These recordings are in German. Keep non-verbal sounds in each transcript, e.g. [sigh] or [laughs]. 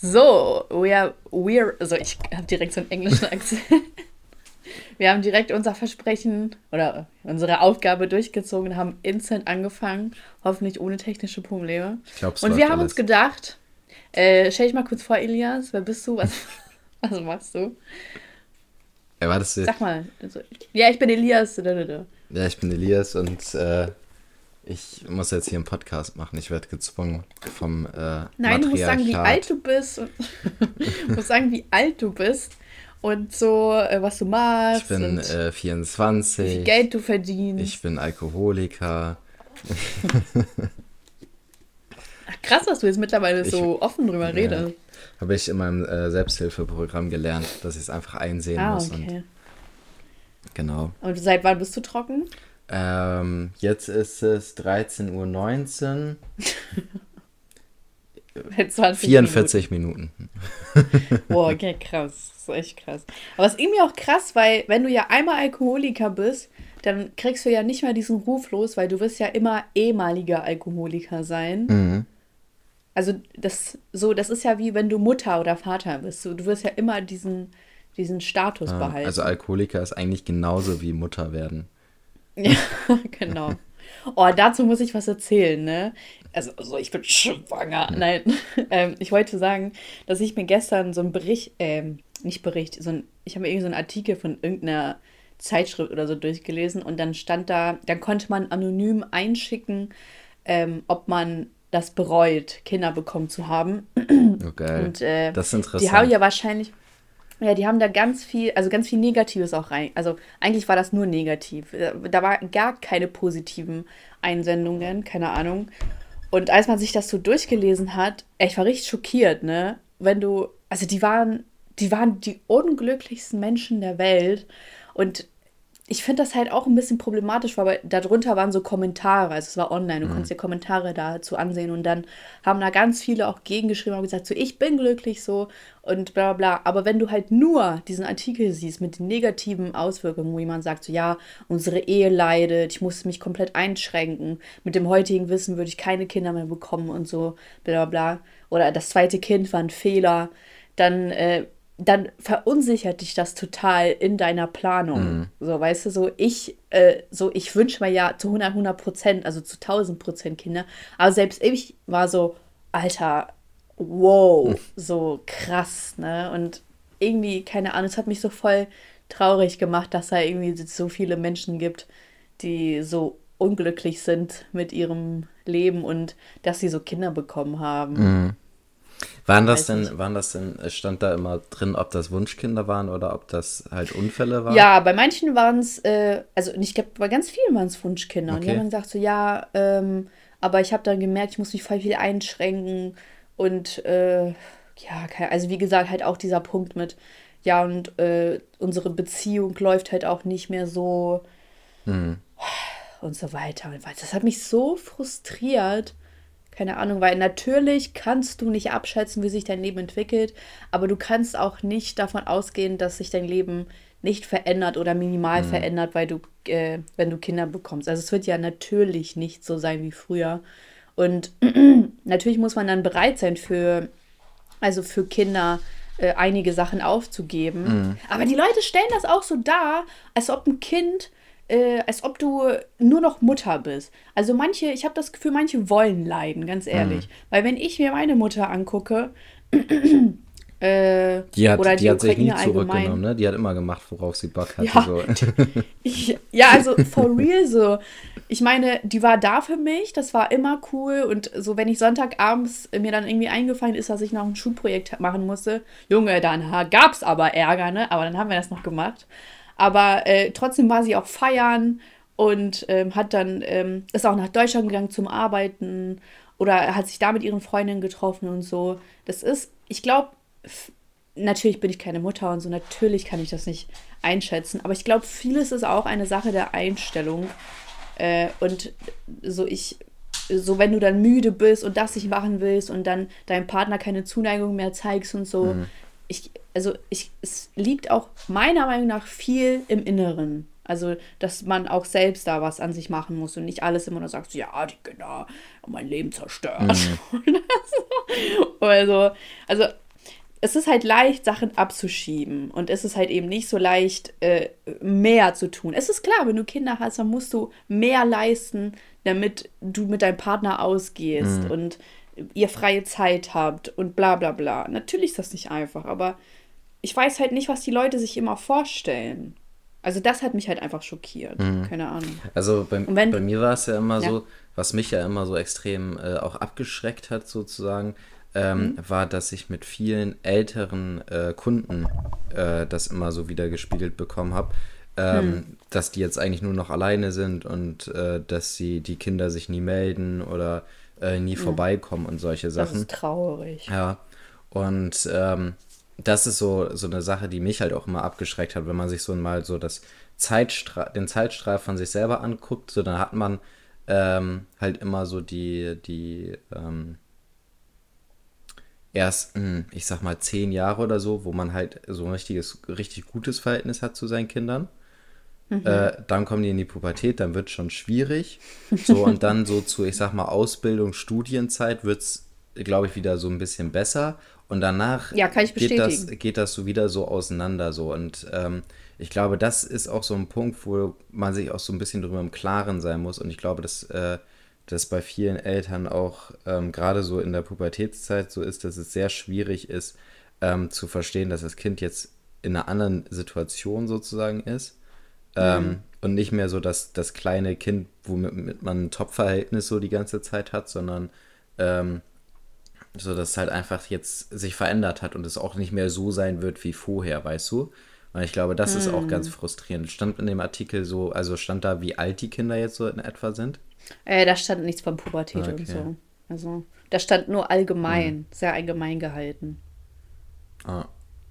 So, we are, we're, also ich habe direkt so einen englischen [laughs] Akzent. Wir haben direkt unser Versprechen oder unsere Aufgabe durchgezogen, haben instant angefangen, hoffentlich ohne technische Probleme. Ich glaub, Und wir haben alles. uns gedacht, äh, stell dich mal kurz vor, Elias, wer bist du? Was, [laughs] was machst du? Ja, war das Sag mal. Also, ja, ich bin Elias. Ja, ich bin Elias und äh, ich muss jetzt hier einen Podcast machen. Ich werde gezwungen vom äh, Nein, du musst sagen, wie alt du bist. [laughs] du musst sagen, wie alt du bist und so, äh, was du machst. Ich bin äh, 24. Wie viel Geld du verdienst. Ich bin Alkoholiker. Ach, krass, was du jetzt mittlerweile ich, so offen drüber ja, redest. Habe ich in meinem äh, Selbsthilfeprogramm gelernt, dass ich es einfach einsehen ah, muss. Okay. Und, genau. Und seit wann bist du trocken? Ähm, jetzt ist es 13.19 Uhr. 44 Minuten. Minuten. [laughs] Boah, okay, krass. Das ist echt krass. Aber es ist irgendwie auch krass, weil wenn du ja einmal Alkoholiker bist, dann kriegst du ja nicht mal diesen Ruf los, weil du wirst ja immer ehemaliger Alkoholiker sein. Mhm. Also das so, das ist ja wie wenn du Mutter oder Vater bist. Du, du wirst ja immer diesen, diesen Status ah, behalten. Also Alkoholiker ist eigentlich genauso wie Mutter werden. Ja, [laughs] genau. Oh, dazu muss ich was erzählen, ne? Also, also ich bin schwanger. Nein, [laughs] ähm, ich wollte sagen, dass ich mir gestern so einen Bericht, ähm, nicht Bericht, so ein, ich habe mir irgendwie so einen Artikel von irgendeiner Zeitschrift oder so durchgelesen und dann stand da, dann konnte man anonym einschicken, ähm, ob man das bereut, Kinder bekommen zu haben. Okay. Und, äh, das ist interessant. Die haben ja wahrscheinlich, ja, die haben da ganz viel, also ganz viel Negatives auch rein. Also eigentlich war das nur negativ. Da war gar keine positiven Einsendungen, keine Ahnung. Und als man sich das so durchgelesen hat, ich war richtig schockiert, ne? Wenn du, also die waren, die waren die unglücklichsten Menschen der Welt. Und ich finde das halt auch ein bisschen problematisch, weil darunter waren so Kommentare, also es war online, du mhm. konntest dir Kommentare dazu ansehen und dann haben da ganz viele auch gegengeschrieben und gesagt, so ich bin glücklich so und bla bla. Aber wenn du halt nur diesen Artikel siehst mit den negativen Auswirkungen, wo jemand sagt, so ja, unsere Ehe leidet, ich muss mich komplett einschränken, mit dem heutigen Wissen würde ich keine Kinder mehr bekommen und so, bla bla. Oder das zweite Kind war ein Fehler, dann äh, dann verunsichert dich das total in deiner Planung. Mhm. So, weißt du, so ich, äh, so ich wünsche mir ja zu 100, 100 Prozent, also zu 1000 Prozent Kinder. Aber selbst ich war so, Alter, wow, mhm. so krass, ne? Und irgendwie, keine Ahnung, es hat mich so voll traurig gemacht, dass da irgendwie so viele Menschen gibt, die so unglücklich sind mit ihrem Leben und dass sie so Kinder bekommen haben. Mhm. Waren das denn, waren das denn, stand da immer drin, ob das Wunschkinder waren oder ob das halt Unfälle waren? Ja, bei manchen waren es, äh, also ich glaube, bei ganz vielen waren es Wunschkinder. Okay. Und die haben dann gesagt so, ja, ähm, aber ich habe dann gemerkt, ich muss mich voll viel einschränken und äh, ja, also wie gesagt, halt auch dieser Punkt mit, ja, und äh, unsere Beziehung läuft halt auch nicht mehr so mhm. und so weiter. Und das hat mich so frustriert. Keine Ahnung, weil natürlich kannst du nicht abschätzen, wie sich dein Leben entwickelt, aber du kannst auch nicht davon ausgehen, dass sich dein Leben nicht verändert oder minimal mhm. verändert, weil du, äh, wenn du Kinder bekommst. Also es wird ja natürlich nicht so sein wie früher. Und [clears throat] natürlich muss man dann bereit sein für, also für Kinder äh, einige Sachen aufzugeben. Mhm. Aber die Leute stellen das auch so dar, als ob ein Kind äh, als ob du nur noch Mutter bist. Also manche, ich habe das Gefühl, manche wollen leiden, ganz ehrlich. Mhm. Weil wenn ich mir meine Mutter angucke, [clears throat] äh, die hat, oder die, die hat sich nie zurückgenommen, ne? Die hat immer gemacht, worauf sie Bock hatte. Ja, so. [laughs] ich, ja, also for real so. Ich meine, die war da für mich, das war immer cool. Und so, wenn ich Sonntagabends mir dann irgendwie eingefallen ist, dass ich noch ein Schulprojekt machen musste, Junge, dann gab es aber Ärger, ne? Aber dann haben wir das noch gemacht. Aber äh, trotzdem war sie auch feiern und ähm, hat dann, ähm, ist auch nach Deutschland gegangen zum Arbeiten oder hat sich da mit ihren Freundinnen getroffen und so. Das ist, ich glaube, natürlich bin ich keine Mutter und so, natürlich kann ich das nicht einschätzen, aber ich glaube, vieles ist auch eine Sache der Einstellung. Äh, und so ich, so wenn du dann müde bist und das nicht machen willst und dann deinem Partner keine Zuneigung mehr zeigst und so, mhm ich, also ich, es liegt auch meiner Meinung nach viel im Inneren. Also, dass man auch selbst da was an sich machen muss und nicht alles immer nur sagt, ja, die Kinder haben mein Leben zerstört. Mhm. [laughs] also, also, es ist halt leicht, Sachen abzuschieben. Und es ist halt eben nicht so leicht, äh, mehr zu tun. Es ist klar, wenn du Kinder hast, dann musst du mehr leisten, damit du mit deinem Partner ausgehst Mhm. und ihr freie Zeit habt und bla bla bla. Natürlich ist das nicht einfach, aber ich weiß halt nicht, was die Leute sich immer vorstellen. Also das hat mich halt einfach schockiert. Keine Ahnung. Also bei, wenn- bei mir war es ja immer Ja. so, was mich ja immer so extrem äh, auch abgeschreckt hat sozusagen, ähm, Mhm. war, dass ich mit vielen älteren äh, Kunden äh, das immer so wieder gespiegelt bekommen habe, ähm, Hm. dass die jetzt eigentlich nur noch alleine sind und äh, dass sie die Kinder sich nie melden oder äh, nie vorbeikommen und solche Das Sachen. ist traurig. Ja, und ähm, das ist so, so eine Sache, die mich halt auch immer abgeschreckt hat, wenn man sich so mal so das Zeitstra den Zeitstrahl von sich selber anguckt, so dann hat man ähm, halt immer so die, die ähm, ersten, ich sag mal, zehn Jahre oder so, wo man halt so ein richtiges, richtig gutes Verhältnis hat zu seinen Kindern. Äh, dann kommen die in die Pubertät, dann wird es schon schwierig. So, [laughs] und dann so zu, ich sag mal, Ausbildung, Studienzeit wird es, glaube ich, wieder so ein bisschen besser. Und danach Ja, geht, das, geht das so wieder so auseinander. So. Und ähm, ich glaube, das ist auch so ein Punkt, wo man sich auch so ein bisschen drüber im Klaren sein muss. Und ich glaube, dass äh, das bei vielen Eltern auch ähm, gerade so in der Pubertätszeit so ist, dass es sehr schwierig ist, ähm, zu verstehen, dass das Kind jetzt in einer anderen Situation sozusagen ist. Ähm, und nicht mehr so das, das kleine Kind, womit mit man ein Top-Verhältnis so die ganze Zeit hat, sondern ähm, so, dass es halt einfach jetzt sich verändert hat und es auch nicht mehr so sein wird wie vorher, weißt du? Und ich glaube, das ist auch ganz frustrierend. Stand in dem Artikel so, also stand da, wie alt die Kinder jetzt so in etwa sind? Äh, da stand nichts von Pubertät Okay. und so. Also, da stand nur allgemein, sehr allgemein gehalten. Ah.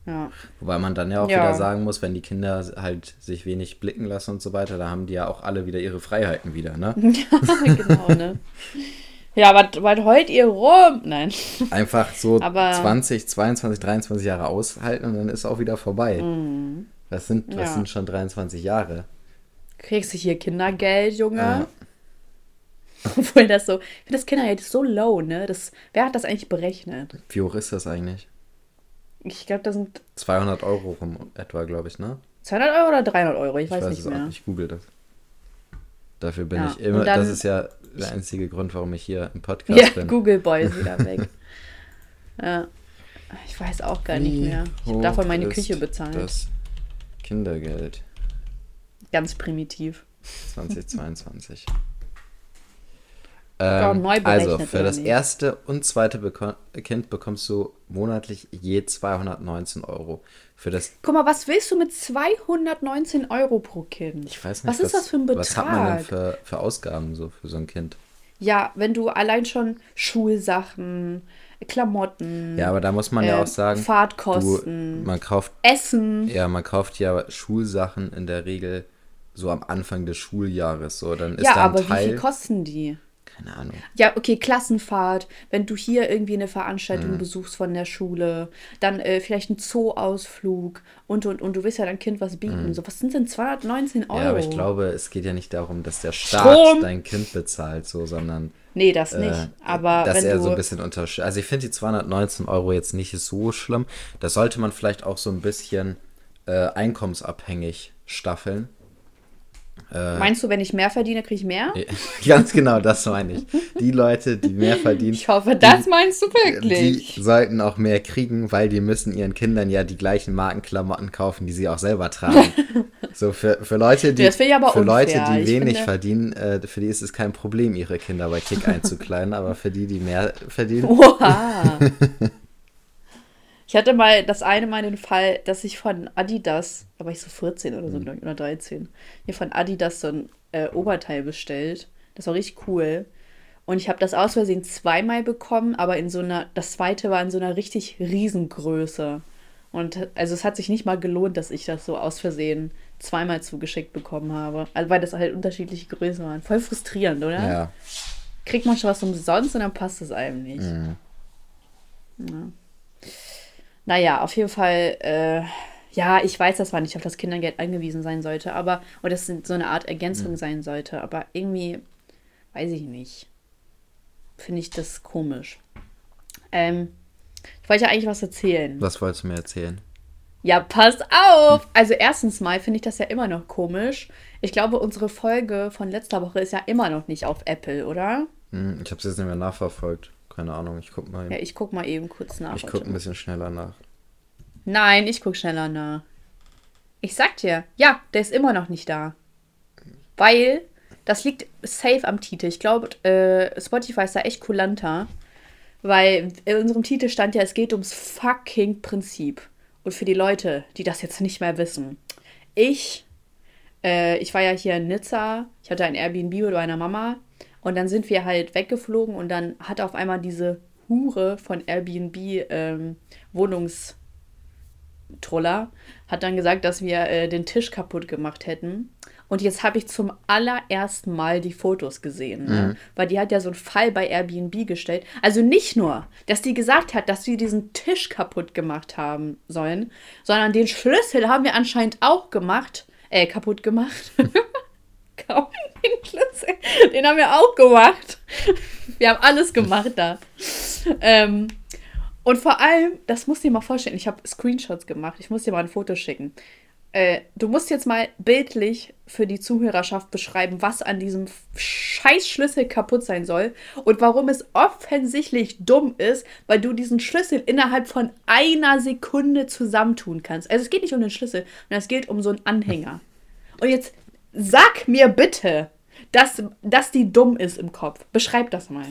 Ja. Wobei man dann ja auch Ja. wieder sagen muss, wenn die Kinder halt sich wenig blicken lassen und so weiter, da haben die ja auch alle wieder ihre Freiheiten wieder, ne? [laughs] genau, ne? Ja, was, heult ihr rum? Nein. Einfach so Aber- 20, 22, 23 Jahre aushalten und dann ist auch wieder vorbei. Was sind, was Mhm. Ja. sind schon 23 Jahre? Kriegst du hier Kindergeld, Junge? Ja. [laughs] Obwohl das so, ich finde das Kindergeld ist so low, ne? Das, wer hat das eigentlich berechnet? Wie hoch ist das eigentlich? Ich glaube, das sind 200 Euro rum etwa, glaube ich, ne? 200 Euro oder 300 Euro, ich weiß, es nicht auch mehr. nicht. Ich google das. Dafür bin Ja, ich immer, dann- das ist ja der einzige Grund, warum ich hier im Podcast Ja, bin. Google Boy ist wieder weg. [laughs] ja. Ich weiß auch gar nicht mehr. Ich habe davon meine Küche bezahlt. Das Kindergeld Ganz primitiv. 2022. Ja, ähm, neu also für das nicht? erste und zweite Beko Kind bekommst du monatlich je 219 Euro. Für das, Guck mal, was willst du mit 219 Euro pro Kind? ich weiß nicht, was ist das für ein Betrag? Was hat man denn für, für Ausgaben so für so ein Kind? Ja, wenn du allein schon Schulsachen, Klamotten, Ja, aber da muss man ja äh, auch sagen, Fahrtkosten, du, man kauft Essen. Ja, man kauft ja Schulsachen in der Regel so am Anfang des Schuljahres. So, dann ist Ja, da ein aber wie Teil. viel kosten die? Keine Ahnung. Ja, okay, Klassenfahrt, wenn du hier irgendwie eine Veranstaltung Mhm. besuchst von der Schule, dann äh, vielleicht ein Zoo-Ausflug und, und, und du willst ja deinem Kind was bieten. So, was sind denn 219 Euro? Mhm. Ja, aber ich glaube, es geht ja nicht darum, dass der Staat Strom. dein Kind bezahlt, so, sondern Nee, das nicht. äh, aber dass er so ein bisschen unterschied. Also ich finde die 219 Euro jetzt nicht so schlimm. Das sollte man vielleicht auch so ein bisschen äh, einkommensabhängig staffeln. Äh, meinst du, wenn ich mehr verdiene, kriege ich mehr? [laughs] Ganz genau, das meine ich. Die Leute, die mehr [laughs] verdienen, Ich hoffe, das meinst du Die wirklich. sollten auch mehr kriegen, weil die müssen ihren Kindern ja die gleichen Markenklamotten kaufen, die sie auch selber tragen. [laughs] so für, für Leute, die, für Leute, unfair. die Ich wenig finde- verdienen, äh, für die ist es kein Problem, ihre Kinder bei Kick einzukleiden, aber für die, die mehr verdienen, Oha. Ich hatte mal das eine Mal den Fall, dass ich von Adidas, da war ich so 14 oder Mhm. so, ich, oder 13, hier von Adidas so ein äh, Oberteil bestellt. Das war richtig cool. Und ich habe das aus Versehen zweimal bekommen, aber in so einer, das zweite war in so einer richtig Riesengröße. Und also es hat sich nicht mal gelohnt, dass ich das so aus Versehen zweimal zugeschickt bekommen habe. Also weil das halt unterschiedliche Größen waren. Voll frustrierend, oder? ja. kriegt man schon was umsonst und dann passt es einem nicht. Mhm. Ja. Naja, auf jeden Fall, äh, ja, ich weiß, dass man nicht auf das Kindergeld angewiesen sein sollte, aber, oder das so eine Art Ergänzung sein sollte, aber irgendwie, weiß ich nicht, finde ich das komisch. Ähm, Ich wollte ja eigentlich was erzählen. Was wolltest du mir erzählen? Ja, pass auf! Also erstens mal finde ich das ja immer noch komisch. Ich glaube, unsere Folge von letzter Woche ist ja immer noch nicht auf Apple, oder? Hm, ich habe es jetzt nicht mehr nachverfolgt. Keine Ahnung, ich guck mal. Ja, ich guck mal eben kurz nach. ich gucke ein bisschen schneller nach. Nein, ich guck schneller nach. Ich sag dir, ja, der ist immer noch nicht da. Weil, das liegt safe am Titel. Ich glaube, äh, Spotify ist da echt kulanter. Weil in unserem Titel stand ja, es geht ums fucking Prinzip. Und für die Leute, die das jetzt nicht mehr wissen. Ich, äh, ich war ja hier in Nizza. Ich hatte ein Airbnb mit meiner Mama. Und dann sind wir halt weggeflogen und dann hat auf einmal diese Hure von Airbnb ähm, Wohnungs Troller hat dann gesagt, dass wir äh, den Tisch kaputt gemacht hätten. Und jetzt habe ich zum allerersten Mal die Fotos gesehen. Ne? Weil die hat ja so einen Fall bei Airbnb gestellt. Also nicht nur, dass die gesagt hat, dass wir diesen Tisch kaputt gemacht haben sollen, sondern den Schlüssel haben wir anscheinend auch gemacht. Äh, kaputt gemacht. [laughs] Kaum [laughs] den. Den haben wir auch gemacht. Wir haben alles gemacht da. Ähm, und vor allem, das musst du dir mal vorstellen, ich habe Screenshots gemacht, ich muss dir mal ein Foto schicken. Äh, du musst jetzt mal bildlich für die Zuhörerschaft beschreiben, was an diesem Scheißschlüssel kaputt sein soll und warum es offensichtlich dumm ist, weil du diesen Schlüssel innerhalb von einer Sekunde zusammentun kannst. Also es geht nicht um den Schlüssel, sondern es geht um so einen Anhänger. Und jetzt sag mir bitte, dass, dass die dumm ist im Kopf. Beschreib das mal.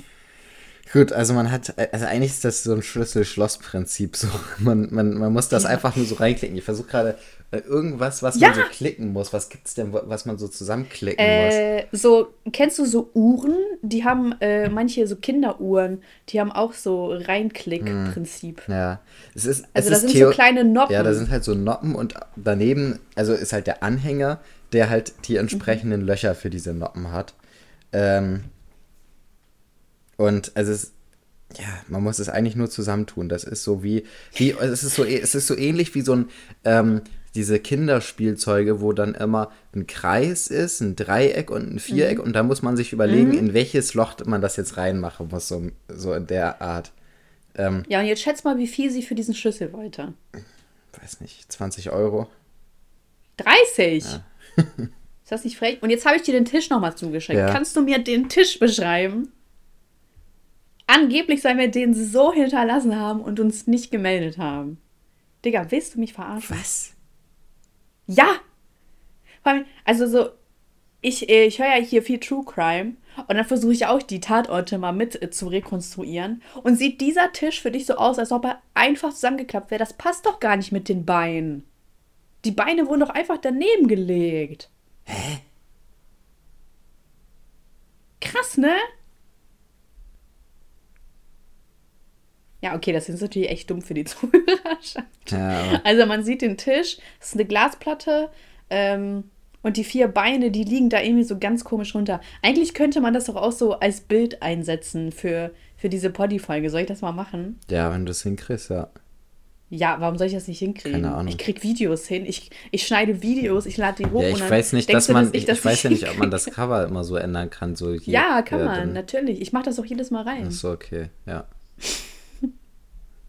Gut, also man hat, also eigentlich ist das so ein Schlüssel-Schloss-Prinzip. So. Man, man, man muss das einfach nur so reinklicken. Ich versuche gerade äh, irgendwas, was Ja. man so klicken muss. Was gibt's denn, was man so zusammenklicken Äh, so, kennst du so Uhren? Die haben äh, manche so Kinderuhren, die haben auch so Reinklick-Prinzip. muss? Ja. Es ist, Also es da ist sind Theo- so kleine Noppen. Ja, da sind halt so Noppen und daneben, also ist halt der Anhänger, der halt die entsprechenden Mhm. Löcher für diese Noppen hat. Ähm, und also es, ja, man muss es eigentlich nur zusammentun. Das ist so wie, wie es ist so, es ist so ähnlich wie so ein, ähm, diese Kinderspielzeuge, wo dann immer ein Kreis ist, ein Dreieck und ein Viereck und da muss man sich überlegen, Mhm. in welches Loch man das jetzt reinmachen muss, so, so in der Art. Ähm, Ja, und jetzt schätz mal, wie viel sie für diesen Schlüssel wollte. weiß nicht, 20 Euro. 30! Ist das nicht frech? Und jetzt habe ich dir den Tisch nochmal zugeschickt. Ja. Kannst du mir den Tisch beschreiben? Angeblich sollen wir den so hinterlassen haben und uns nicht gemeldet haben. Digga, willst du mich verarschen? Was? Ja! Also so, ich, äh, ich höre ja hier viel True Crime und dann versuche ich auch die Tatorte mal mit äh, zu rekonstruieren. Und sieht dieser Tisch für dich so aus, als ob er einfach zusammengeklappt wäre? Das passt doch gar nicht mit den Beinen. Die Beine wurden doch einfach daneben gelegt. Hä? Krass, ne? Ja, okay, das ist natürlich echt dumm für die [laughs] Zuhörerschaft. Ja, Also man sieht den Tisch, es ist eine Glasplatte ähm, und die vier Beine, die liegen da irgendwie so ganz komisch runter. Eigentlich könnte man das doch auch so als Bild einsetzen für, für diese Poddy-Folge. Soll ich das mal machen? ja, wenn du es hinkriegst, ja. Ja, warum soll ich das nicht hinkriegen? Keine Ahnung. Ich krieg Videos hin, ich, ich schneide Videos, ich lade die hoch Ja, und ich dann weiß nicht, dass man, ich, ich, das ich weiß ja nicht, ob man das Cover immer so ändern kann. So hier, Ja, kann ja, man, dann- natürlich. Ich mache das auch jedes Mal rein. Ach so, okay, ja. [laughs]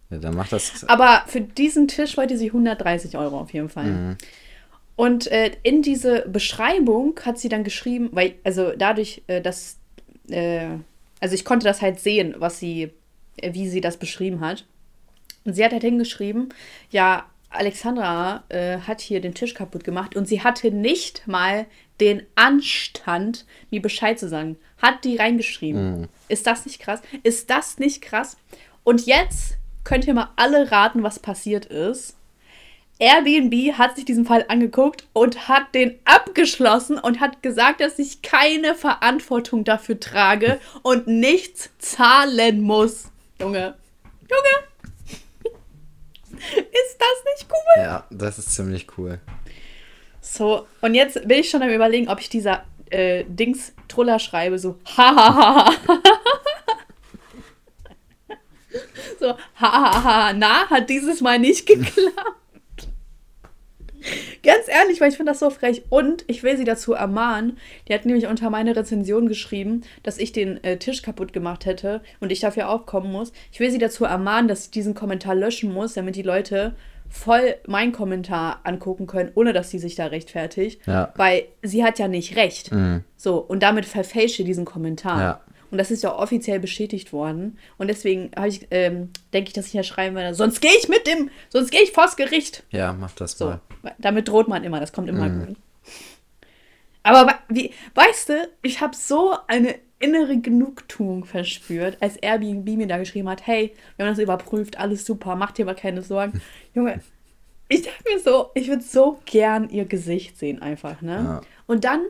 Ja, dann macht das. Aber für diesen Tisch wollte sie 130 Euro auf jeden Fall. Mhm. Und äh, in diese Beschreibung hat sie dann geschrieben, weil, also dadurch, äh, dass, äh, also ich konnte das halt sehen, was sie, äh, wie sie das beschrieben hat. Und sie hat halt hingeschrieben, ja, Alexandra äh, hat hier den Tisch kaputt gemacht und sie hatte nicht mal den Anstand, mir Bescheid zu sagen. Hat die reingeschrieben. Ist das nicht krass? Ist das nicht krass? Und jetzt könnt ihr mal alle raten, was passiert ist. Airbnb hat sich diesen Fall angeguckt und hat den abgeschlossen und hat gesagt, dass ich keine Verantwortung dafür trage und nichts zahlen muss. Junge, Junge, [laughs] ist das nicht cool? Ja, das ist ziemlich cool. So, und jetzt bin ich schon am überlegen, ob ich dieser äh, Dings Truller schreibe, so [laughs] hahaha. so hahaha, na, hat dieses Mal nicht [laughs] geklappt. Ganz ehrlich, weil ich finde das so frech. Und ich will sie dazu ermahnen. Die hat nämlich unter meine Rezension geschrieben, dass ich den äh, Tisch kaputt gemacht hätte und ich dafür aufkommen muss. Ich will sie dazu ermahnen, dass sie diesen Kommentar löschen muss, damit die Leute voll meinen Kommentar angucken können, ohne dass sie sich da rechtfertigt. Ja. Weil sie hat ja nicht recht. Mhm. So, und damit verfälsche diesen Kommentar. Ja. Und das ist ja offiziell bestätigt worden. Und deswegen ich, ähm, denke ich, dass ich ja schreiben werde, sonst gehe ich mit dem, sonst gehe ich vors Gericht. Ja, mach das So, mal. damit droht man immer, das kommt immer gut. Aber wie, weißt du, ich habe so eine innere Genugtuung verspürt, als Airbnb mir da geschrieben hat, hey, wir haben das überprüft, alles super, mach dir aber keine Sorgen. [laughs] Junge, ich dachte mir so, ich würde so gern ihr Gesicht sehen einfach, ne? Ja. Und dann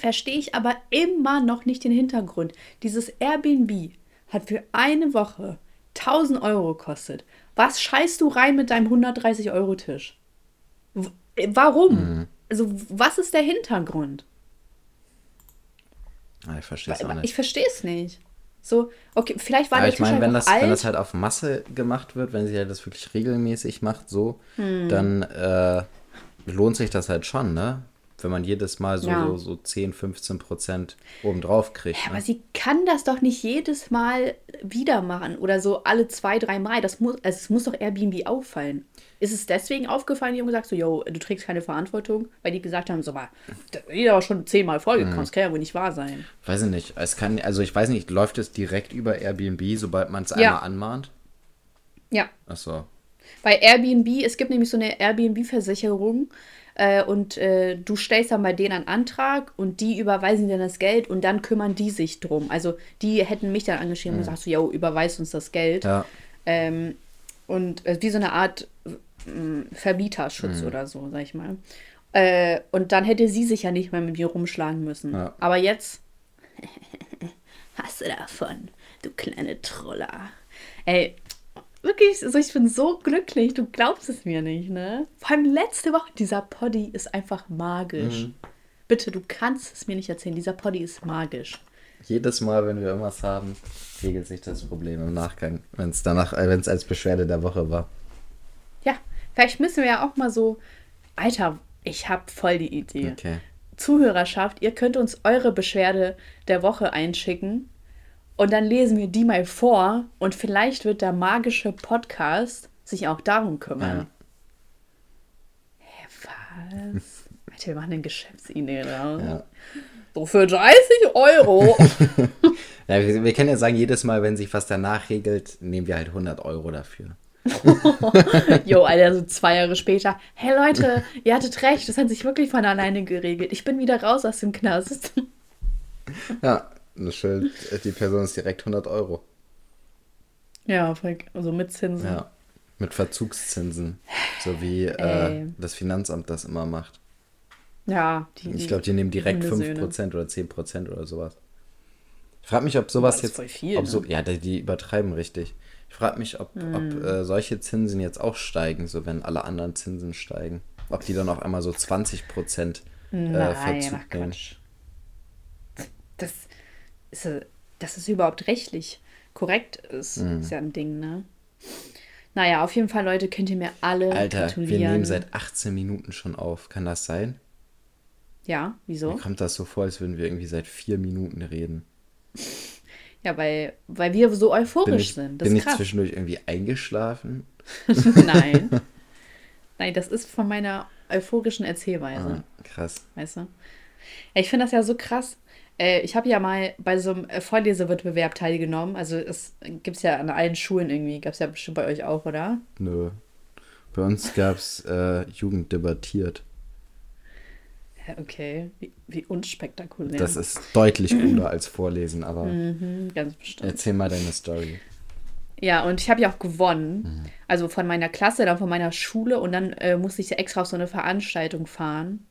verstehe ich aber immer noch nicht den Hintergrund. Dieses Airbnb hat für eine Woche 1000 Euro gekostet. Was scheißt du rein mit deinem 130-Euro-Tisch? W- äh, Warum? Also, was ist der Hintergrund? Ah, ich verstehe es auch Ich nicht. verstehe es nicht. So, okay, vielleicht war Aber der ich Tisch meine, wenn das, alt. wenn das halt auf Masse gemacht wird, wenn sie halt das wirklich regelmäßig macht, so, Hm. dann äh, lohnt sich das halt schon, ne? Wenn man jedes Mal so, Ja. so, so 10, 15 Prozent obendrauf kriegt. Ja, ne? aber sie kann das doch nicht jedes Mal wieder machen oder so alle zwei, drei Mal. Das muss, also es muss doch Airbnb auffallen. Ist es deswegen aufgefallen, die haben gesagt, so, yo, du trägst keine Verantwortung, weil die gesagt haben, so, ist ja auch schon zehnmal vorgekommen, Mhm. das kann ja wohl nicht wahr sein. Weiß ich nicht. Es kann, also ich weiß nicht, läuft es direkt über Airbnb, sobald man es Ja. einmal anmahnt? Ja, Achso. Bei Airbnb, es gibt nämlich so eine Airbnb-Versicherung äh, und äh, du stellst dann bei denen einen Antrag und die überweisen dir das Geld und dann kümmern die sich drum. Also die hätten mich dann angeschrieben und gesagt so, yo, überweist uns das Geld. Ja. Ähm, und äh, wie so eine Art äh, Verbieterschutz oder so, sag ich mal. Äh, und dann hätte sie sich ja nicht mehr mit mir rumschlagen müssen. Ja. Aber jetzt [laughs] hast du davon, du kleine Troller. Ey, wirklich, also ich bin so glücklich, du glaubst es mir nicht, ne? Vor allem letzte Woche, dieser Poddy ist einfach magisch. Bitte, du kannst es mir nicht erzählen, dieser Poddy ist magisch. Jedes Mal, wenn wir irgendwas haben, regelt sich das Problem im Nachgang, wenn es danach, äh, wenn es als Beschwerde der Woche war. Ja, vielleicht müssen wir ja auch mal so, Alter, ich hab voll die Idee. Okay. Zuhörerschaft, ihr könnt uns eure Beschwerde der Woche einschicken und dann lesen wir die mal vor und vielleicht wird der magische Podcast sich auch darum kümmern. Hä, was? [laughs] Alter, wir machen eine Geschäftsidee draus. Ja. So für 30 Euro. [laughs] Ja, wir, wir können ja sagen, jedes Mal, wenn sich was danach regelt, nehmen wir halt 100 Euro dafür. [laughs] Jo, Alter, so zwei Jahre später. Hey Leute, ihr hattet recht, das hat sich wirklich von alleine geregelt. Ich bin wieder raus aus dem Knast. Ja, das Schild, äh, die Person ist direkt 100 Euro. Ja, also mit Zinsen. Ja. Mit Verzugszinsen. So wie äh, das Finanzamt das immer macht. Ja, die, Ich glaube, die nehmen direkt Hundesöhne. 5% oder 10% oder sowas. Ich frage mich, ob sowas jetzt. voll viel, ob ne? so, ja, die, übertreiben richtig. Ich frage mich, ob, Hm. ob äh, solche Zinsen jetzt auch steigen, so wenn alle anderen Zinsen steigen. Ob die dann auf einmal so 20% äh, Nein, Verzug ach nehmen. Das ist, dass es überhaupt rechtlich korrekt ist, Mhm. ist ja ein Ding, ne? Naja, auf jeden Fall, Leute, könnt ihr mir alle Alter, wir gratulieren. nehmen seit 18 Minuten schon auf. Kann das sein? Ja, wieso? Mir kommt das so vor, als würden wir irgendwie seit vier Minuten reden. [laughs] Ja, weil, weil wir so euphorisch Bin ich, sind. Das bin ich zwischendurch irgendwie eingeschlafen? [laughs] Nein. [laughs] Nein, das ist von meiner euphorischen Erzählweise. Ah, krass. Weißt du? Ja, ich finde das ja so krass. Äh, ich habe ja mal bei so einem äh, Vorlesewettbewerb teilgenommen. Also es gibt es ja an allen Schulen irgendwie. Gab es ja bestimmt bei euch auch, oder? Nö. Bei uns gab es äh, Jugend debattiert. Okay. Wie, wie unspektakulär. Das ist deutlich cooler als Vorlesen, aber Mhm, ganz bestimmt. erzähl mal deine Story. Ja, und ich habe ja auch gewonnen. Mhm. Also von meiner Klasse, dann von meiner Schule. Und dann äh, musste ich ja extra auf so eine Veranstaltung fahren.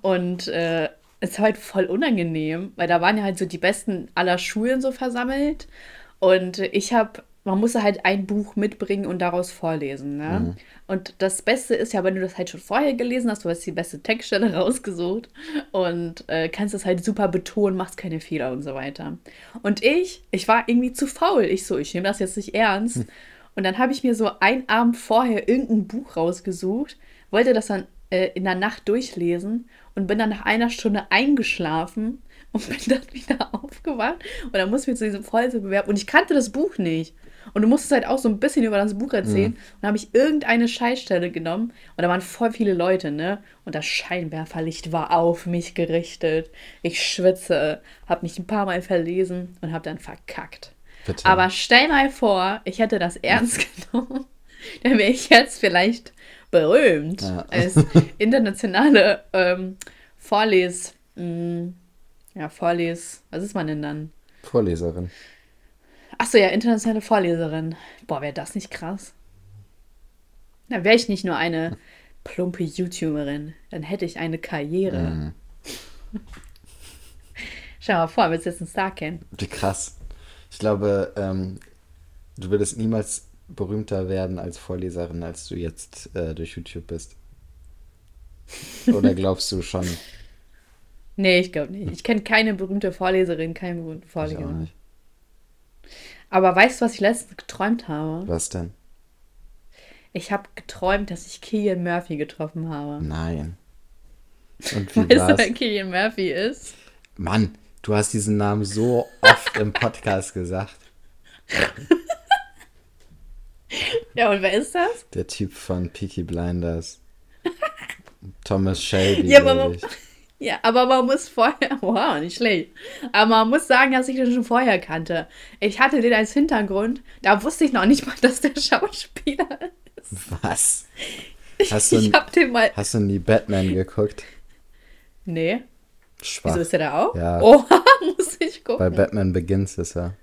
Und äh, es war halt voll unangenehm, weil da waren ja halt so die Besten aller Schulen so versammelt. Und ich habe, man musste halt ein Buch mitbringen und daraus vorlesen. Ne? Und das Beste ist ja, wenn du das halt schon vorher gelesen hast, du hast die beste Textstelle [laughs] rausgesucht und äh, kannst das halt super betonen, machst keine Fehler und so weiter. Und ich, ich war irgendwie zu faul. Ich so, ich nehme das jetzt nicht ernst. Und dann habe ich mir so einen Abend vorher irgendein Buch rausgesucht, wollte das dann äh, in der Nacht durchlesen und bin dann nach einer Stunde eingeschlafen und bin [laughs] dann wieder aufgewacht. Und dann musste ich mich zu diesem Vorlesung bewerben. Und ich kannte das Buch nicht. Und du musstest halt auch so ein bisschen über das Buch erzählen. Mhm. Und dann habe ich irgendeine Scheißstelle genommen. Und da waren voll viele Leute, ne? Und das Scheinwerferlicht war auf mich gerichtet. Ich schwitze, habe mich ein paar Mal verlesen und habe dann verkackt. Bitte. Aber stell mal vor, ich hätte das ernst [laughs] genommen. Dann wäre ich jetzt vielleicht berühmt ja. als [laughs] internationale ähm, Vorles... Mh, mm, ja, Vorles... Was ist man denn dann? Vorleserin. Achso, ja, internationale Vorleserin. Boah, wäre das nicht krass? Dann wäre ich nicht nur eine plumpe YouTuberin, dann hätte ich eine Karriere. Mm. Schau mal vor, willst du jetzt einen Star kennen? Wie krass. Ich glaube, ähm, du würdest niemals berühmter werden als Vorleserin, als du jetzt äh, durch YouTube bist. Oder [laughs] glaubst du schon? Nee, ich glaube nicht. Ich kenne keine berühmte Vorleserin, keine berühmte Vorleserin. Aber weißt du, was ich letztens geträumt habe? Was denn? Ich habe geträumt, dass ich Killian Murphy getroffen habe. Nein. Und [laughs] wie weißt du, wer Killian Murphy ist? Mann, du hast diesen Namen so oft im [laughs] Podcast gesagt. [laughs] ja, und wer ist das? Der Typ von Peaky Blinders. [laughs] Thomas Shelby, ja, glaube ich. [laughs] Ja, aber man muss vorher, wow, nicht schlecht. Aber man muss sagen, dass ich den schon vorher kannte. Ich hatte den als Hintergrund, da wusste ich noch nicht mal, dass der Schauspieler ist. Was? Hast du, ich hab den mal. Hast du nie Batman geguckt? Nee. Schwach. Wieso ist der da auch? Ja. Oh, muss ich gucken. Bei Batman Begins ist er.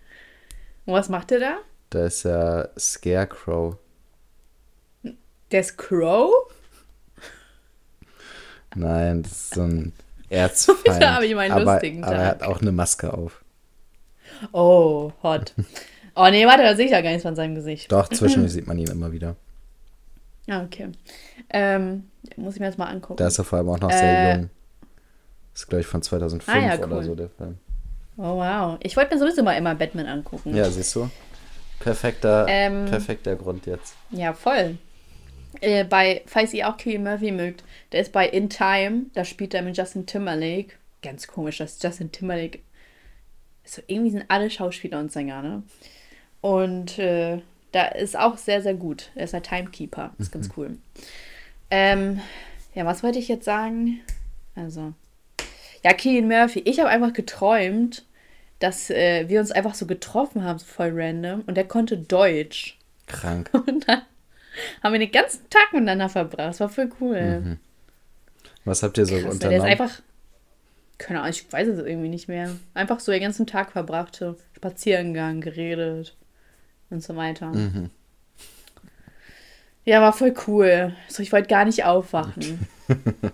Und was macht der da? Da ist er Scarecrow. Der ist Crow? Nein, das ist so ein [laughs] Erzfeind. da habe ich meinen aber, lustigen Tag. Aber er hat auch eine Maske auf. Oh, hot. [laughs] Oh nee, warte, da sehe ich ja gar nichts von seinem Gesicht. Doch, zwischendurch [clears throat] sieht man ihn immer wieder. Ah, okay. Ähm, muss ich mir jetzt mal angucken. Da ist er vor allem auch noch äh, sehr jung. Das ist, glaube ich, von 2005 ah, ja, cool. oder so der Film. Oh, wow. Ich wollte mir sowieso mal immer Batman angucken. Ja, siehst du? Perfekter, ähm, perfekter Grund jetzt. Ja, voll. Äh, bei, falls ihr auch Killian Murphy mögt, der ist bei In Time, da spielt er mit Justin Timberlake. Ganz komisch, dass Justin Timberlake. So, irgendwie sind alle Schauspieler und Sänger, ne? Und äh, da ist auch sehr, sehr gut. Er ist ein Timekeeper. Ist ganz mhm. cool. Ähm, ja, was wollte ich jetzt sagen? Also. Ja, Killian Murphy. Ich habe einfach geträumt, dass äh, wir uns einfach so getroffen haben, so voll random. Und der konnte Deutsch. Krank. [laughs] Und dann haben wir den ganzen Tag miteinander verbracht. Das war voll cool. Mhm. Was habt ihr so Krass, unternommen? Der ist einfach, keine Ahnung, ich weiß es irgendwie nicht mehr. Einfach so den ganzen Tag verbracht, so spazieren gegangen, geredet und so weiter. Mhm. Ja, war voll cool. So, ich wollte gar nicht aufwachen. [laughs]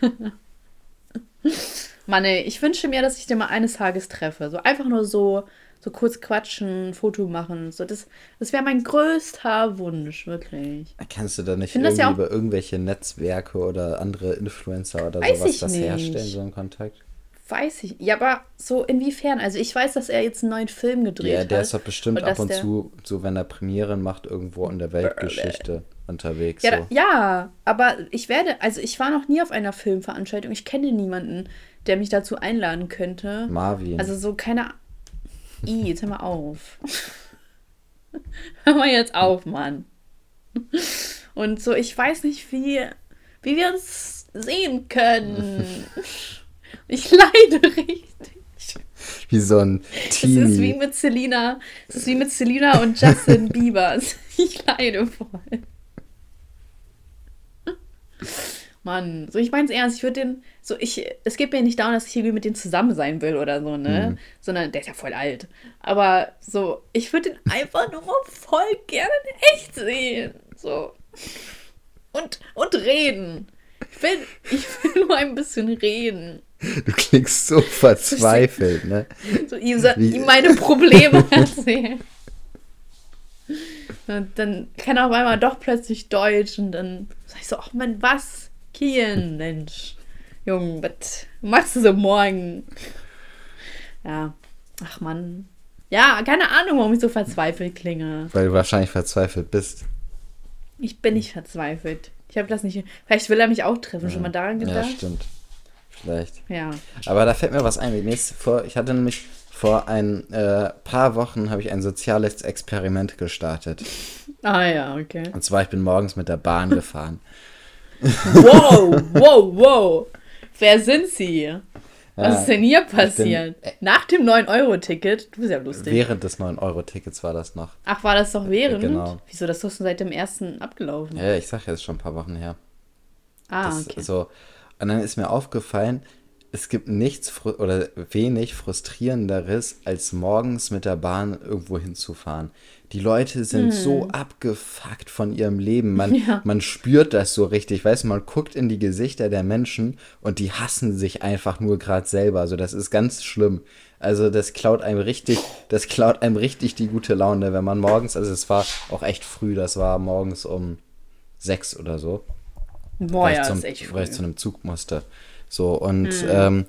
[laughs] Mann, ey, ich wünsche mir, dass ich den mal eines Tages treffe. So einfach nur so so kurz quatschen, Foto machen. So, das das wäre mein größter Wunsch, wirklich. Kannst du da nicht irgendwie ja über irgendwelche Netzwerke oder andere Influencer oder weiß sowas das nicht. herstellen, so einen Kontakt? Weiß ich. Ja, aber so inwiefern? Also ich weiß, dass er jetzt einen neuen Film gedreht hat. Ja, der ist doch bestimmt ab und zu, so wenn er Premieren macht, irgendwo in der Weltgeschichte unterwegs. Ja, so. da, ja, aber ich werde, also ich war noch nie auf einer Filmveranstaltung. Ich kenne niemanden, der mich dazu einladen könnte. Marvin. Also so keine I, jetzt hör mal auf. hör mal jetzt auf, Mann. Und so, ich weiß nicht, wie, wie wir uns sehen können. [laughs] Ich leide richtig. Wie so ein Teenie. Es ist wie mit Selina. Es ist wie mit Selina und Justin Bieber. [laughs] Ich leide voll. Mann, so ich meine es ernst, ich würde den, so ich, es geht mir nicht darum, dass ich irgendwie mit dem zusammen sein will oder so, ne? Mhm. Sondern der ist ja voll alt. Aber so, ich würde den einfach nur voll gerne in echt sehen. So. Und, und reden. Ich will, ich will nur ein bisschen reden. Du klingst so verzweifelt, ne? So ihm, ihm meine Probleme erzählen. Und dann kann er auf einmal doch plötzlich Deutsch und dann sag ich so, ach man, was? Kian, Mensch. Junge, was machst du so morgen? Ja, ach Mann. Ja, keine Ahnung, warum ich so verzweifelt klinge. Weil du wahrscheinlich verzweifelt bist. Ich bin nicht verzweifelt. Ich habe das nicht. Vielleicht will er mich auch treffen. Schon mal daran Ja, gedacht? stimmt. Vielleicht. Ja. Aber da fällt mir was ein. Nächst, vor, ich hatte nämlich vor ein äh, paar Wochen habe ich ein soziales Experiment gestartet. Ah ja, okay. Und zwar, ich bin morgens mit der Bahn [laughs] gefahren. Wow, wow, wow. Wer sind Sie? Was Ja, ist denn hier passiert? bin- Nach dem 9-Euro-Ticket? Du bist ja lustig. Während des 9-Euro-Tickets war das noch. Ach, war das doch während? Genau. Wieso, das ist schon seit dem ersten abgelaufen. Ja, ich sag ja, ist schon ein paar Wochen her. ah, Das, okay. so. Und dann ist mir aufgefallen, es gibt nichts oder wenig frustrierenderes, als morgens mit der Bahn irgendwo hinzufahren. Die Leute sind so abgefuckt von ihrem Leben. Man, Hm. [laughs] Ja. man spürt das so richtig. Weißt du, man guckt in die Gesichter der Menschen und die hassen sich einfach nur gerade selber. Also das ist ganz schlimm. Also das klaut einem richtig, das klaut einem richtig die gute Laune, wenn man morgens, also es war auch echt früh, das war morgens um sechs oder so Boah, ja, ich zum, ist echt weil ich früh. zu einem Zug musste. So, und ähm,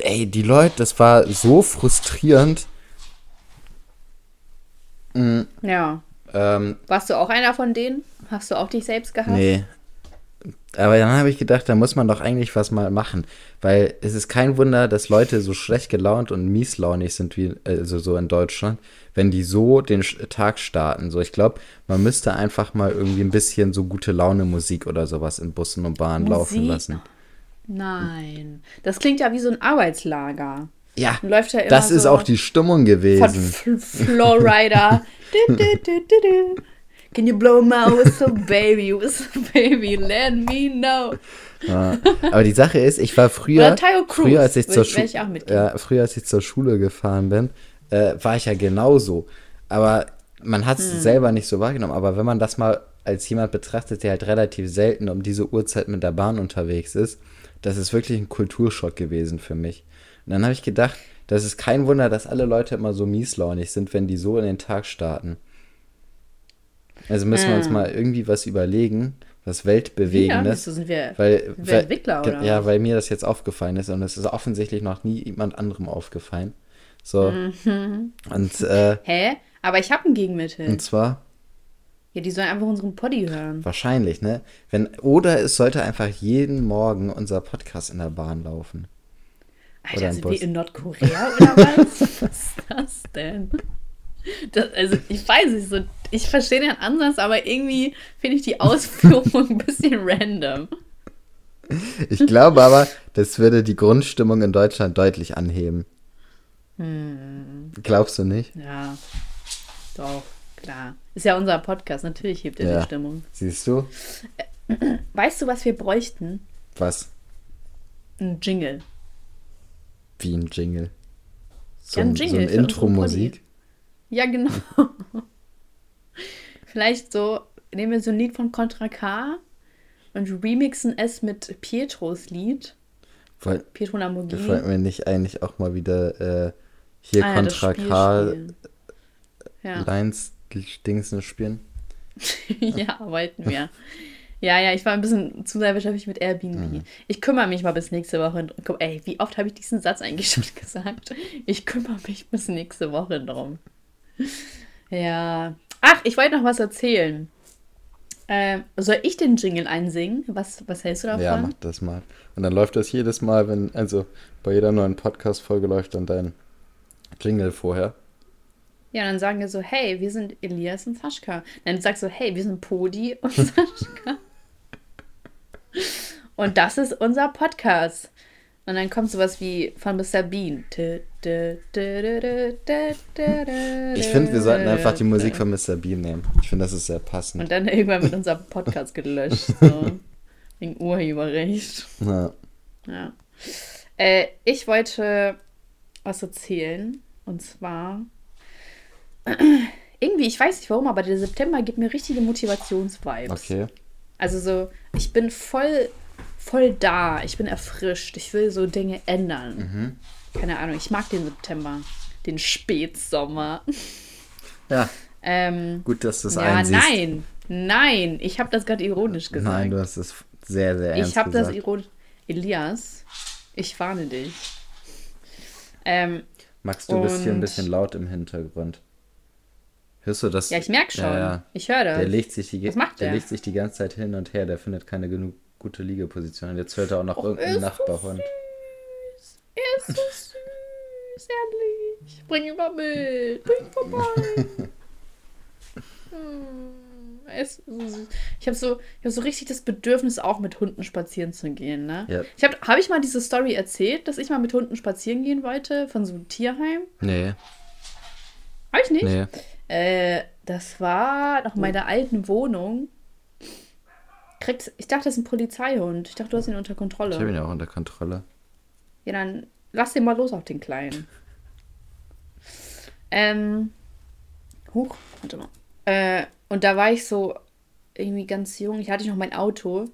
ey, die Leute, das war so frustrierend. Ja. Ähm, Warst du auch einer von denen? Hast du auch dich selbst gehasst? nee. Aber dann habe ich gedacht, da muss man doch eigentlich was mal machen. Weil es ist kein Wunder, dass Leute so schlecht gelaunt und mieslaunig sind, wie also so in Deutschland, wenn die so den Tag starten. So, ich glaube, man müsste einfach mal irgendwie ein bisschen so gute Laune Musik oder sowas in Bussen und Bahnen laufen Musik? lassen. Nein. Das klingt ja wie so ein Arbeitslager. Ja, Läuft ja das ist so auch die Stimmung Von gewesen. Fl Flowrider. [laughs] Can you blow my whistle, baby, whistle, baby, let me know. Ja. Aber die Sache ist, ich war früher, Cruz, früher als ich zur Schule, ja, früher als ich zur Schule gefahren bin, äh, war ich ja genauso. Aber man hat es Hm. selber nicht so wahrgenommen. Aber wenn man das mal als jemand betrachtet, der halt relativ selten um diese Uhrzeit mit der Bahn unterwegs ist, das ist wirklich ein Kulturschock gewesen für mich. Und dann habe ich gedacht, das ist kein Wunder, dass alle Leute immer so mieslaunig sind, wenn die so in den Tag starten. Also müssen wir uns Hm. mal irgendwie was überlegen, was Ja, Weltbewegendes. wieso sind wir, Weil, sind wir Entwickler, oder? Ja, weil mir das jetzt aufgefallen ist und es ist offensichtlich noch nie jemand anderem aufgefallen. So. Mhm. Und, äh, Hä? Aber ich habe ein Gegenmittel. und zwar Ja, die sollen einfach unseren Poddy hören. wahrscheinlich, ne? Wenn, oder es sollte einfach jeden Morgen unser Podcast in der Bahn laufen. Oder Alter, im sind wir Bus. in Nordkorea oder was? [laughs] was ist das denn? Das, also, ich weiß nicht so. Ich verstehe den Ansatz, aber irgendwie finde ich die Ausführung [laughs] ein bisschen random. Ich glaube aber, das würde die Grundstimmung in Deutschland deutlich anheben. Hm. Glaubst du nicht? Ja, doch, klar. Ist ja unser Podcast, natürlich hebt er Ja. die Stimmung. Siehst du? [clears throat] Weißt du, was wir bräuchten? Was? Ein Jingle. Wie ein Jingle. So, Ja, ein ein, so Jingle ein Intro-Musik. Ja, genau. [laughs] Vielleicht so, nehmen wir so ein Lied von Contra K und remixen es mit Pietros Lied. Woll- Pietro Lamborghini. Wollten wir nicht eigentlich auch mal wieder äh, hier Ah ja, Contra Spiel K spielen. Ja. Lines Dingsen spielen? [laughs] ja, wollten wir. Ja, ja, ich war ein bisschen zu sehr beschäftigt mit Airbnb. Mhm. Ich kümmere mich mal bis nächste Woche. dr- Guck, ey, wie oft habe ich diesen Satz eigentlich schon [laughs] gesagt? Ich kümmere mich bis nächste Woche drum. Ja. Ach, ich wollte noch was erzählen. Ähm, soll ich den Jingle einsingen? Was, was hältst du davon? Ja, mach das mal. Und dann läuft das jedes Mal, wenn, also bei jeder neuen Podcast-Folge läuft dann dein Jingle vorher. Ja, dann sagen wir so, hey, wir sind Elias und Saschka. Dann sagst du, hey, wir sind Podi und [laughs] Saschka. und das ist unser Podcast. Und dann kommt sowas wie von Mr. Bean. Ich finde, wir sollten einfach die Musik von Mr. Bean nehmen. Ich finde, das ist sehr passend. Und dann [laughs] irgendwann wird unser Podcast gelöscht. So. Wegen Urheberrecht. Ja. Ja. Äh, ich wollte was erzählen. Und zwar. [clears throat] Irgendwie, ich weiß nicht warum, aber der September gibt mir richtige Motivationsvibes. Okay. Also so, ich bin voll, voll da. Ich bin erfrischt. Ich will so Dinge ändern. Mhm. Keine Ahnung, ich mag den September. Den Spätsommer. Ja, Ähm, gut, dass du es ja, einsiehst. nein. Nein, ich habe das gerade ironisch gesagt. Nein, du hast es sehr, sehr ernst Ich habe das ironisch. Elias, ich warne dich. Ähm, Max, du bist hier ein bisschen laut im Hintergrund. Hörst du das? Ja, ich merk schon. Ja. Ich höre das. Der legt, sich die, Was macht der der? legt sich die ganze Zeit hin und her, der findet keine genug gute Liegeposition. Jetzt hört er auch noch Och, irgendeinen ist so Nachbarhund. Er ist so süß, ehrlich. Bring ihn mal mit. Bring ihn vorbei. [laughs] Hm, er ist so süß. Ich habe so, ich hab so richtig das Bedürfnis, auch mit Hunden spazieren zu gehen. Ne? Ja. Ich habe hab ich mal diese Story erzählt, dass ich mal mit Hunden spazieren gehen wollte, von so einem Tierheim? Nee, Habe ich nicht? nee. Äh, das war nach meiner alten Wohnung. Kriegst, ich dachte, das ist ein Polizeihund. Ich dachte, du hast ihn unter Kontrolle. Ich habe ihn ja auch unter Kontrolle. Ja, dann lass den mal los auf den Kleinen. Ähm. Huch, warte mal. Äh, und da war ich so irgendwie ganz jung. Ich hatte noch mein Auto.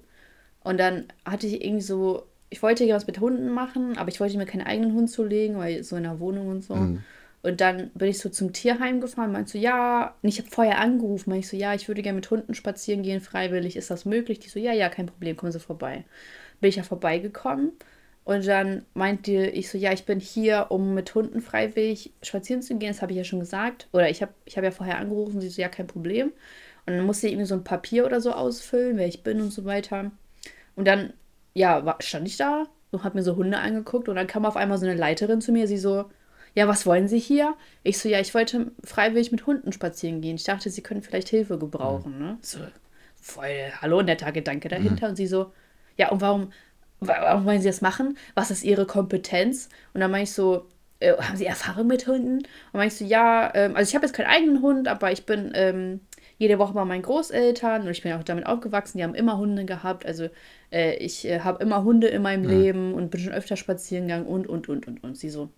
Und dann hatte ich irgendwie so. Ich wollte ja was mit Hunden machen, aber ich wollte mir keinen eigenen Hund zulegen, weil so in der Wohnung und so. Mhm. Und dann bin ich so zum Tierheim gefahren, meinst du, ja, und ich habe vorher angerufen, meinte ich so, ja, ich würde gerne mit Hunden spazieren gehen, freiwillig, ist das möglich? Die so, ja, ja, kein Problem, kommen Sie vorbei. Bin ich ja vorbeigekommen und dann meinte ich so, ja, ich bin hier, um mit Hunden freiwillig spazieren zu gehen, das habe ich ja schon gesagt. Oder ich habe ich hab ja vorher angerufen, sie so, ja, kein Problem. Und dann musste ich irgendwie so ein Papier oder so ausfüllen, wer ich bin und so weiter. Und dann, ja, war, stand ich da und habe mir so Hunde angeguckt und dann kam auf einmal so eine Leiterin zu mir, sie so, ja, was wollen Sie hier? Ich so, ja, ich wollte freiwillig mit Hunden spazieren gehen. Ich dachte, Sie können vielleicht Hilfe gebrauchen, ne? So, voll, hallo, netter Gedanke dahinter. Und sie so, ja, und warum, wa- warum wollen Sie das machen? Was ist Ihre Kompetenz? Und dann meine ich so, äh, haben Sie Erfahrung mit Hunden? Und meine ich so, ja, ähm, also ich habe jetzt keinen eigenen Hund, aber ich bin ähm, jede Woche bei meinen Großeltern und ich bin auch damit aufgewachsen, die haben immer Hunde gehabt. Also äh, ich äh, habe immer Hunde in meinem Leben und bin schon öfter spazieren gegangen und, und, und, und, und. Sie so,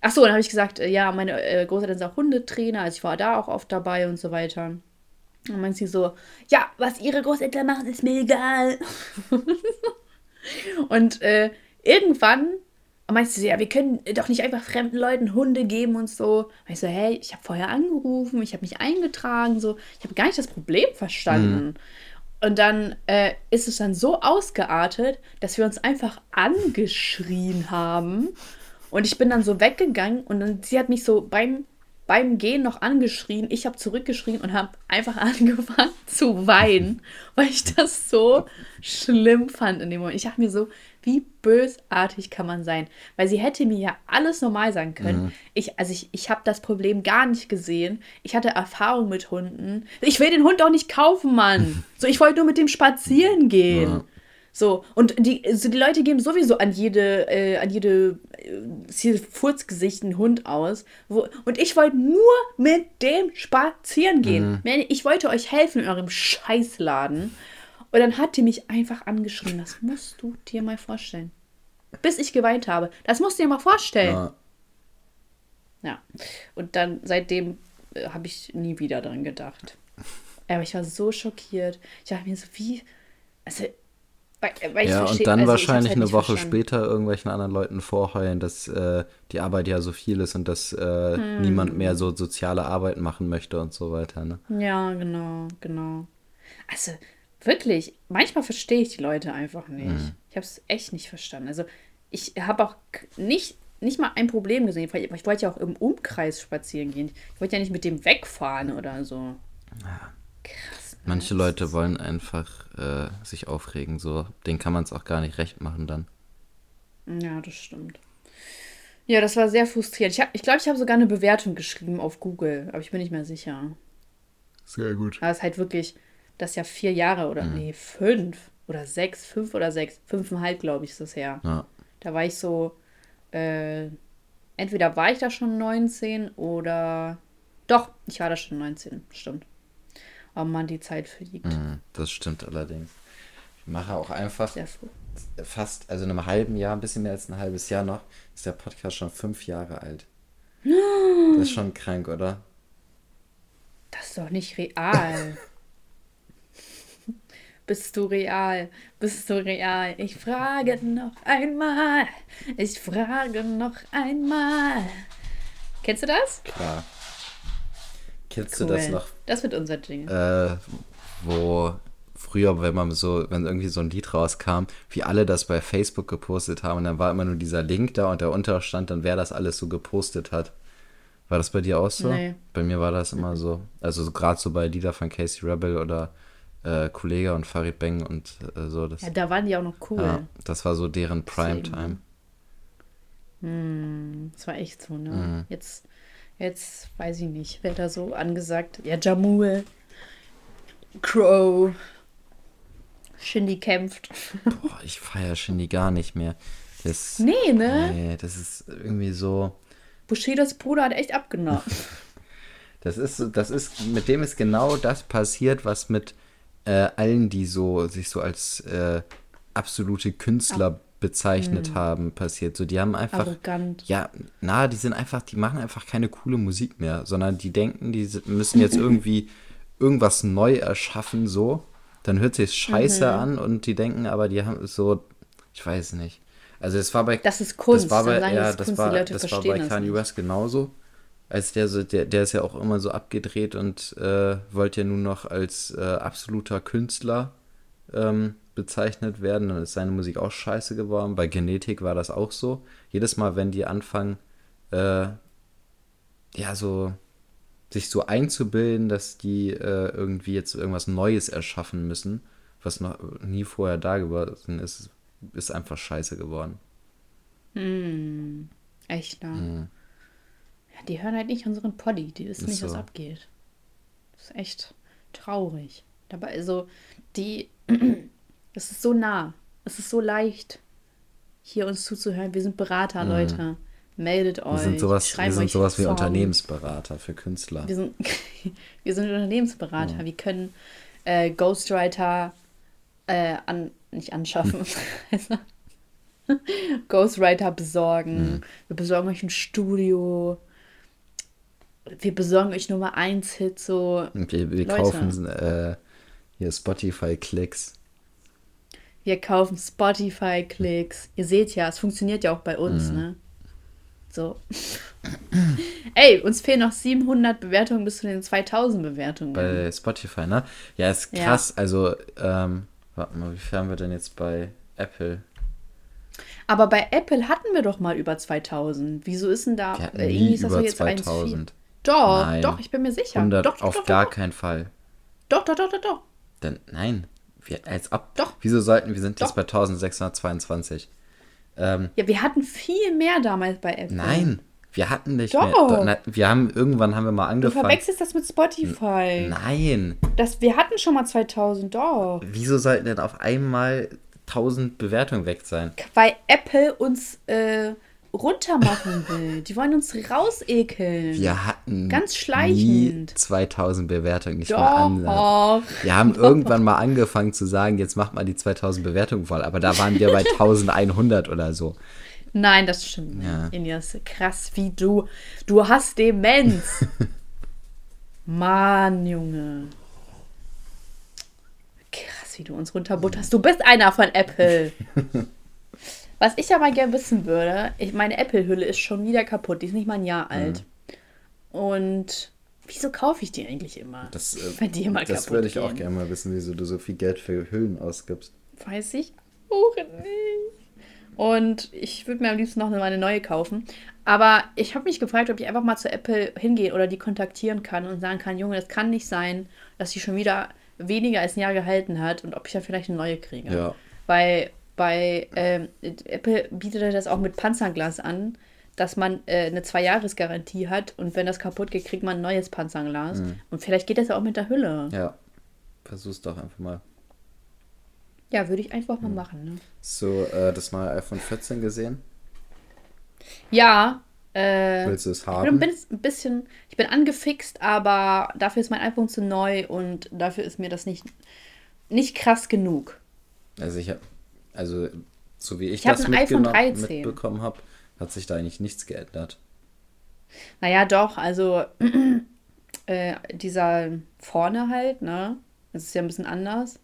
ach so, dann habe ich gesagt, äh, ja, meine äh, Großeltern sind auch Hundetrainer, also ich war da auch oft dabei und so weiter. Und dann meint sie so, ja, was ihre Großeltern machen, ist mir egal. [laughs] und äh, irgendwann meinte sie, ja, wir können doch nicht einfach fremden Leuten Hunde geben und so. Und ich so, hey, ich habe vorher angerufen, ich habe mich eingetragen, so. Ich habe gar nicht das Problem verstanden. Und dann äh, ist es dann so ausgeartet, dass wir uns einfach angeschrien haben. Und ich bin dann so weggegangen und dann, sie hat mich so beim, beim Gehen noch angeschrien. Ich habe zurückgeschrien und habe einfach [laughs] angefangen zu weinen, weil ich das so schlimm fand in dem Moment. Ich dachte mir so, wie bösartig kann man sein? Weil sie hätte mir ja alles normal sagen können. Ich, also ich, ich habe das Problem gar nicht gesehen. Ich hatte Erfahrung mit Hunden. Ich will den Hund auch nicht kaufen, Mann. [laughs] So, ich wollte nur mit dem spazieren gehen. Ja. So, und die, also die Leute geben sowieso an jede, äh, an jede äh, hier Furzgesicht einen Hund aus. Wo, und ich wollte nur mit dem spazieren gehen. Man, Ich wollte euch helfen in eurem Scheißladen. Und dann hat die mich einfach angeschrien. Das musst du dir mal vorstellen. Bis ich geweint habe. Das musst du dir mal vorstellen. Ja. Ja. Und dann seitdem äh, habe ich nie wieder dran gedacht. Aber ich war so schockiert. Ich dachte mir so, wie. Also. Ich Ja, und dann also wahrscheinlich halt eine Woche verstanden. später irgendwelchen anderen Leuten vorheulen, dass äh, die Arbeit ja so viel ist und dass äh, Hm. niemand mehr so soziale Arbeit machen möchte und so weiter. Ne? Ja, genau, genau. Also wirklich, manchmal verstehe ich die Leute einfach nicht. Ich habe es echt nicht verstanden. Also ich habe auch nicht, nicht mal ein Problem gesehen. Ich ich wollte ja auch im Umkreis spazieren gehen. Ich wollte ja nicht mit dem wegfahren oder so. Krass. Manche Leute wollen einfach äh, sich aufregen, so. Den kann man es auch gar nicht recht machen dann. Ja, das stimmt. Ja, das war sehr frustrierend. Ich glaube, ich, glaub, ich habe sogar eine Bewertung geschrieben auf Google, aber ich bin nicht mehr sicher. Sehr gut. Aber es ist halt wirklich, das ist ja vier Jahre oder nee, fünf oder sechs, fünf oder sechs, fünfeinhalb, glaube ich, ist das her. Ja. Da war ich so, äh, entweder war ich da schon 19 oder doch, ich war da schon 19, stimmt. Oh Mann, die Zeit fliegt. Mhm, das stimmt allerdings. Ich mache auch einfach fast, also in einem halben Jahr, ein bisschen mehr als ein halbes Jahr noch, ist der Podcast schon fünf Jahre alt. [gasps] Das ist schon krank, oder? Das ist doch nicht real. [laughs] Bist du real? Bist du real? Ich frage noch einmal. Ich frage noch einmal. Kennst du das? Klar. Kennst du das noch, Das wird unser Jingle. äh, wo früher, wenn man so, wenn irgendwie so ein Lied rauskam, wie alle das bei Facebook gepostet haben und dann war immer nur dieser Link da und darunter stand dann, wer das alles so gepostet hat. War das bei dir auch so? Nee. Bei mir war das immer so. Also so, gerade so bei Lieder von Casey Rebel oder äh, Kollega und Farid Bang und äh, so. Das, Ja, da waren die auch noch cool. ja, das war so deren. Primetime. Hm, das war echt so, ne? Mhm. Jetzt, jetzt weiß ich nicht, wer da so angesagt. Ja, Jamul, Crow, Shindy kämpft. [laughs] Boah, ich feiere Shindy gar nicht mehr. Das, Nee, ne? nee, das ist irgendwie so. Bushidos Bruder hat echt abgenommen. [laughs] Das ist, so- das ist, mit dem ist genau das passiert, was mit äh, allen, die so sich so als äh, absolute Künstler bezeichnet haben, passiert. So, die haben einfach, Arrogant. ja, na, die sind einfach, die machen einfach keine coole Musik mehr, sondern die denken, die müssen jetzt irgendwie [laughs] irgendwas neu erschaffen, so. Dann hört sich scheiße an und die denken, aber die haben so, ich weiß nicht. Also es war bei Das ist Kunst. das war bei, ja, das Kunst, war, das war bei Kanye. West genauso. Als der, so, der, der ist ja auch immer so abgedreht und äh, wollte ja nun noch als äh, absoluter Künstler ähm, bezeichnet werden. Dann ist seine Musik auch scheiße geworden. Bei Genetik war das auch so. Jedes Mal, wenn die anfangen, äh, ja, so sich so einzubilden, dass die äh, irgendwie jetzt irgendwas Neues erschaffen müssen, was noch nie vorher da gewesen ist, ist einfach scheiße geworden. Echt, ne? Mhm. Ja, die hören halt nicht unseren Poddy. Die wissen Ist nicht, was so. abgeht. Das ist echt traurig. Dabei, also, die. Es ist so nah. Es ist so leicht, hier uns zuzuhören. Wir sind Berater, Leute. Meldet euch. Mhm. Wir sind sowas, wir sind sowas wie. Unternehmensberater für Künstler. Wir sind, [laughs] wir sind Unternehmensberater. Wir können äh, Ghostwriter äh, an, nicht anschaffen. [laughs] Also, Ghostwriter besorgen. Wir besorgen euch ein Studio. Wir besorgen euch Nummer 1 Hit so. Und wir, wir kaufen äh, hier Spotify-Klicks. Wir kaufen Spotify-Klicks. Ihr seht ja, es funktioniert ja auch bei uns, ne? So. [clears throat] Ey, uns fehlen noch 700 Bewertungen bis zu den 2000 Bewertungen. Bei Spotify, ne? Ja, ist Ja. krass. Also, ähm, warte mal, wie viel haben wir denn jetzt bei Apple? Aber bei Apple hatten wir doch mal über 2000. Wieso ist denn da hatten äh, irgendwie ist das über doch jetzt 1,4? 2000. Doch, Nein. doch, ich bin mir sicher. 100 doch, doch, auf doch, gar doch, keinen Fall. doch, doch, doch, doch, doch. Dann, nein. Wir, als ab. Doch. Wieso sollten wir sind jetzt Doch. bei 1622? Ähm, Ja, wir hatten viel mehr damals bei Apple. nein. Wir hatten nicht Doch. mehr. Wir haben irgendwann haben wir mal Du angefangen. verwechselst das mit Spotify. Nein. Das, wir hatten schon mal 2000, doch. Wieso sollten denn auf einmal 1000 Bewertungen weg sein? Weil Apple uns äh, runtermachen will. Die wollen uns rausekeln. Wir hatten Ganz schleichend. 2000 Bewertungen, nicht mal an. Doch. Wir haben irgendwann mal angefangen zu sagen, jetzt macht mal die 2000 Bewertungen voll, aber da waren wir bei [laughs] 1100 oder so. Nein, das stimmt nicht. Ja. Ilias, krass, wie du. Du hast Demenz. [laughs] Mann, Junge. Krass, wie du uns runterbutterst. Du bist einer von Apple. [laughs] Was ich aber gerne wissen würde, ich, meine Apple-Hülle ist schon wieder kaputt. Die ist nicht mal ein Jahr alt. Und wieso kaufe ich die eigentlich immer? Das, äh, Wenn die immer das kaputt würde ich auch gehen. gerne mal wissen, wieso du so viel Geld für Hüllen ausgibst. Weiß ich auch nicht. Und ich würde mir am liebsten noch eine neue kaufen. Aber ich habe mich gefragt, ob ich einfach mal zu Apple hingehen oder die kontaktieren kann und sagen kann, Junge, das kann nicht sein, dass die schon wieder weniger als ein Jahr gehalten hat und ob ich da vielleicht eine neue kriege. Ja. Weil bei ähm, Apple bietet er das auch mit Panzerglas an, dass man äh, eine Zwei-Jahres-Garantie hat und wenn das kaputt geht, kriegt man ein neues Panzerglas. Und vielleicht geht das ja auch mit der Hülle. Ja, Ja. Versuch's doch einfach mal. würde ich einfach mal machen. Ne? So, äh, das neue iPhone 14 gesehen? Ja, äh, Willst du es ich bin haben? ein bisschen- ein bisschen, ich bin angefixt, aber dafür ist mein iPhone zu neu und dafür ist mir das nicht, nicht krass genug. Also ich habe, also so wie ich, Ich das ein iPhone mitgenommen- 13. mitbekommen habe, hat sich da eigentlich nichts geändert. Naja, doch, also [clears throat] äh, dieser vorne halt, ne? Das ist ja ein bisschen anders.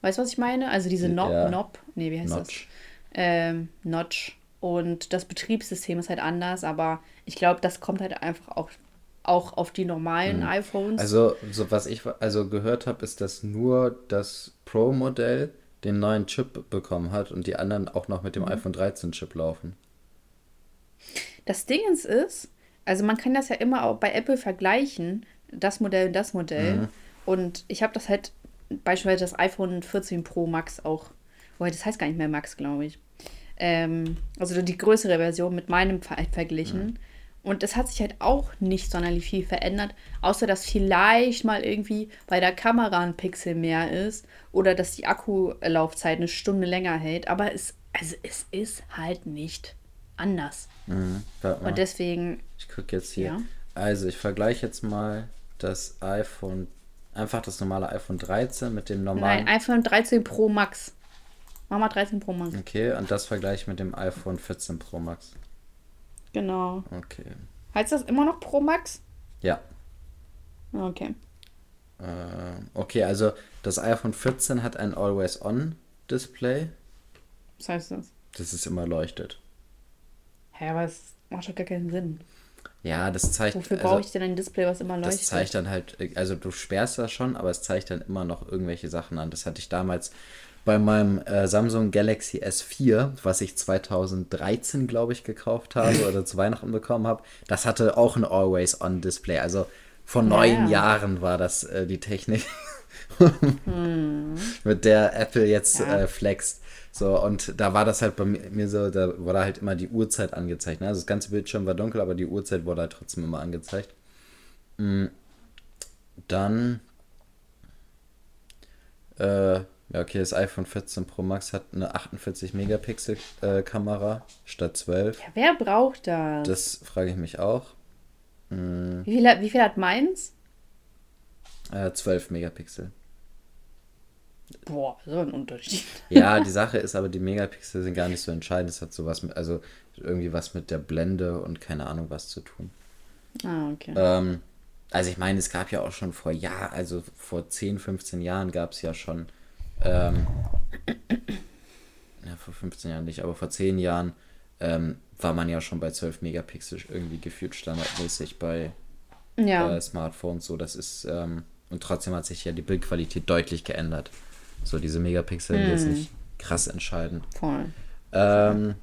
Weißt du, was ich meine? Also diese Knob, Ja. Knob nee, wie heißt das? Notch. Ähm, Notch. Und das Betriebssystem ist halt anders, aber ich glaube, das kommt halt einfach auch auch auf die normalen Mhm. iPhones. Also, so was ich also gehört habe, ist, dass nur das Pro-Modell den neuen Chip bekommen hat und die anderen auch noch mit dem iPhone 13 Chip laufen. Das Ding ist, ist, also man kann das ja immer auch bei Apple vergleichen, das Modell und das Modell. Mhm. Und ich habe das halt beispielsweise das iPhone 14 Pro Max auch, wobei das heißt gar nicht mehr Max, glaube ich. Ähm, also die größere Version mit meinem ver verglichen. Mhm. Und es hat sich halt auch nicht sonderlich viel verändert, außer dass vielleicht mal irgendwie bei der Kamera ein Pixel mehr ist oder dass die Akkulaufzeit eine Stunde länger hält. Aber es, also es ist halt nicht anders. Mhm. Und deswegen, Ich gucke jetzt hier. Ja. Also, ich vergleiche jetzt mal das iPhone, einfach das normale iPhone 13 mit dem normalen. nein, iPhone 13 Pro Max. Mach mal 13 Pro Max. Okay, und das vergleiche ich mit dem iPhone 14 Pro Max. Genau. Okay. Heißt das immer noch Pro Max? Ja. Okay. Äh, okay, also das iPhone 14 hat ein Always-On-Display. Was heißt das? Das ist immer leuchtet. Hä, aber es macht doch gar keinen Sinn. Ja, das zeigt. Wofür also, brauche ich denn ein Display, was immer Das leuchtet? zeigt dann halt, also du sperrst das schon, aber es zeigt dann immer noch irgendwelche Sachen an. Das hatte ich damals bei meinem äh, Samsung Galaxy S4, was ich 2013, glaube ich, gekauft habe oder zu Weihnachten bekommen habe. Das hatte auch ein Always-On-Display. Also vor neun Ja. Jahren war das äh, die Technik, [laughs] mit der Apple jetzt Hm. Ja. äh, flext. So, und da war das halt bei mi- mir so, da wurde halt immer die Uhrzeit angezeigt. Ne? Also das ganze Bildschirm war dunkel, aber die Uhrzeit wurde halt trotzdem immer angezeigt. Mm, Dann, äh, ja, okay, das iPhone 14 Pro Max hat eine 48 Megapixel äh, Kamera statt 12. Ja, wer braucht das? Das frage ich mich auch. Wie, viel hat, wie viel hat meins? Äh, 12 Megapixel. Boah, so ein Unterschied. [laughs] Ja, die [laughs] Sache ist aber, die Megapixel sind gar nicht so entscheidend. Es hat sowas mit, also irgendwie was mit der Blende und keine Ahnung was zu tun. Ah, okay. Ähm, also ich meine, es gab ja auch schon vor Jahren, also vor 10, 15 Jahren gab es ja schon, ähm, ja, vor 15 Jahren nicht, aber vor 10 Jahren ähm, war man ja schon bei 12 Megapixel irgendwie gefühlt standardmäßig bei ja. äh, Smartphones. So, das ist, ähm, und trotzdem hat sich ja die Bildqualität deutlich geändert. So, diese Megapixel sind jetzt nicht krass entscheidend. Voll. Ähm,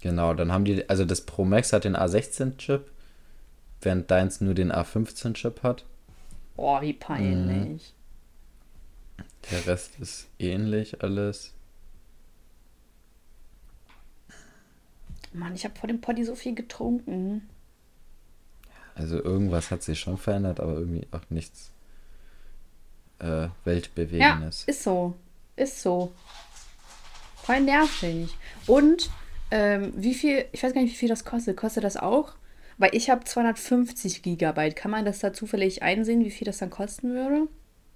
genau, dann haben die, also das Pro Max hat den A16-Chip, während deins nur den A15-Chip hat. Boah, wie peinlich. Der Rest ist ähnlich alles. Mann, ich habe vor dem Poddy so viel getrunken. Also irgendwas hat sich schon verändert, aber irgendwie auch nichts äh, Ja, Weltbewegendes. ist so. Ist so. Voll nervig. Und ähm, wie viel, ich weiß gar nicht, wie viel das kostet. Kostet das auch? Weil ich habe 250 Gigabyte. Kann man das da zufällig einsehen, wie viel das dann kosten würde?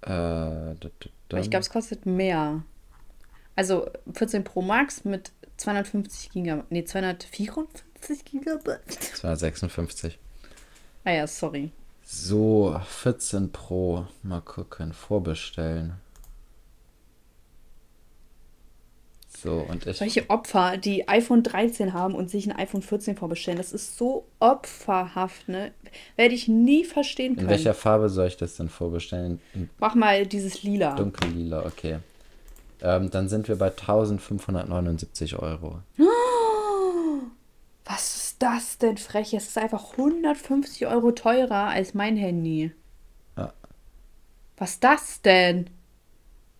Äh, ich glaube, es kostet mehr. Also 14 Pro Max mit 250 Gigabyte. Nee, 254 Gigabyte. 256. Ah ja, sorry. So, 14 Pro. Mal gucken, vorbestellen. So, und ich. Solche Opfer, die iPhone 13 haben und sich ein iPhone 14 vorbestellen, das ist so opferhaft, ne? Werde ich nie verstehen In können. welcher Farbe soll ich das denn vorbestellen? In Mach mal dieses Lila. dunkellila, okay. Ähm, dann sind wir bei 1579 Euro. [gasps] Was ist das denn frech? Es ist einfach 150 Euro teurer als mein Handy. Ja. Was ist das denn?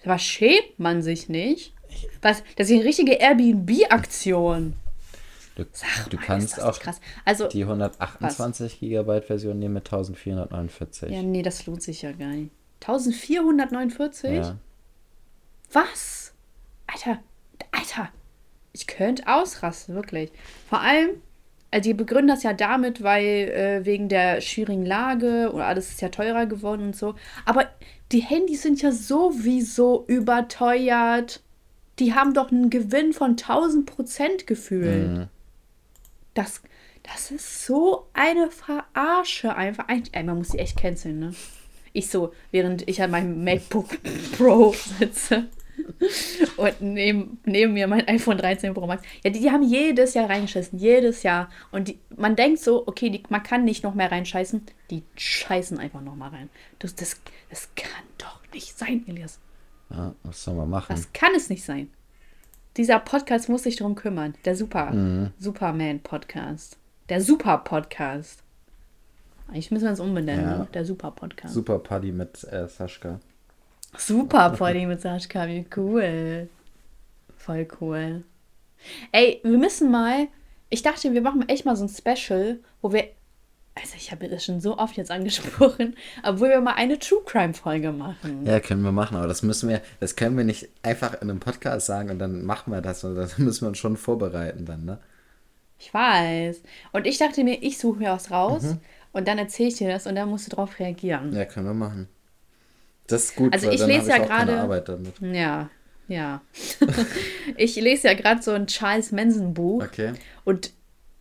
Was schämt man sich nicht? Was? Das ist eine richtige Airbnb-Aktion. Du, du mal, kannst auch. Also, die 128 Gigabyte Version nehmen mit 1449. ja, nee, das lohnt sich ja gar nicht. 1449? Ja. Was? Alter, Alter, ich könnte ausrasten, wirklich. Vor allem, also die begründen das ja damit, weil äh, wegen der schwierigen Lage und alles ist ja teurer geworden und so. Aber die Handys sind ja sowieso überteuert. Die haben doch einen Gewinn von 1000 Prozent gefühlt. Mhm. Das, das ist so eine Verarsche einfach. Eigentlich, man muss sie echt canceln, ne? Ich so, während ich an meinem MacBook [laughs] Pro sitze. [laughs] und neben, neben mir mein iPhone 13 Pro Max. Ja, die, die haben jedes Jahr reingeschissen, jedes Jahr. Und die, man denkt so, okay, die, man kann nicht noch mehr reinscheißen. Die scheißen einfach noch mal rein. Das, das, das kann doch nicht sein, Elias. Ja, was soll man machen? Das kann es nicht sein. Dieser Podcast muss sich darum kümmern. Der Super, Superman-Podcast. Der Super-Podcast. Eigentlich müssen wir uns umbenennen, Ja. ne? Der Super-Podcast. Super Party mit äh, Sascha. Super Party mit Sascha, wie cool. Voll cool. Ey, wir müssen mal. Ich dachte, wir machen echt mal so ein Special, wo wir. Also, ich habe das schon so oft jetzt angesprochen, [laughs] wo wir mal eine True Crime Folge machen. Ja, können wir machen, aber das müssen wir, das können wir nicht einfach in einem Podcast sagen und dann machen wir das und das [laughs] müssen wir uns schon vorbereiten dann, ne? Ich weiß. Und ich dachte mir, ich suche mir was raus Mhm. und dann erzähle ich dir das und dann musst du drauf reagieren. Ja, können wir machen. Das ist gut, Also ich lese ja gerade-. Ja, ja. [laughs] ich lese ja gerade so ein Charles Manson Buch. Okay. Und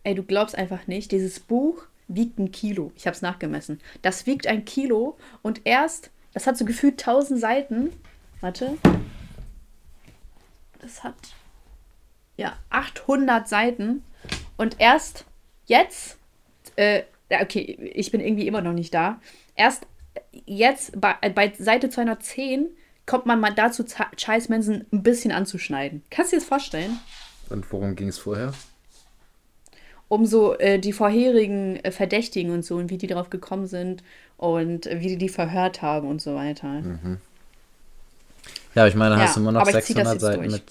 ey, du glaubst einfach nicht, dieses Buch wiegt ein Kilo. Ich habe es nachgemessen. Das wiegt ein Kilo und erst, das hat so gefühlt 1000 Seiten. Warte. Das hat ja 800 Seiten und erst jetzt, äh, okay, ich bin irgendwie immer noch nicht da. Erst jetzt bei, äh, bei Seite 210 kommt man mal dazu, Charles Manson ein bisschen anzuschneiden. Kannst du dir das vorstellen? Und worum ging es vorher? Um so äh, die vorherigen äh, Verdächtigen und so und wie die darauf gekommen sind und äh, wie die die verhört haben und so weiter. Ja, aber ich meine, Ja, hast du immer noch aber ich zieh das 600 jetzt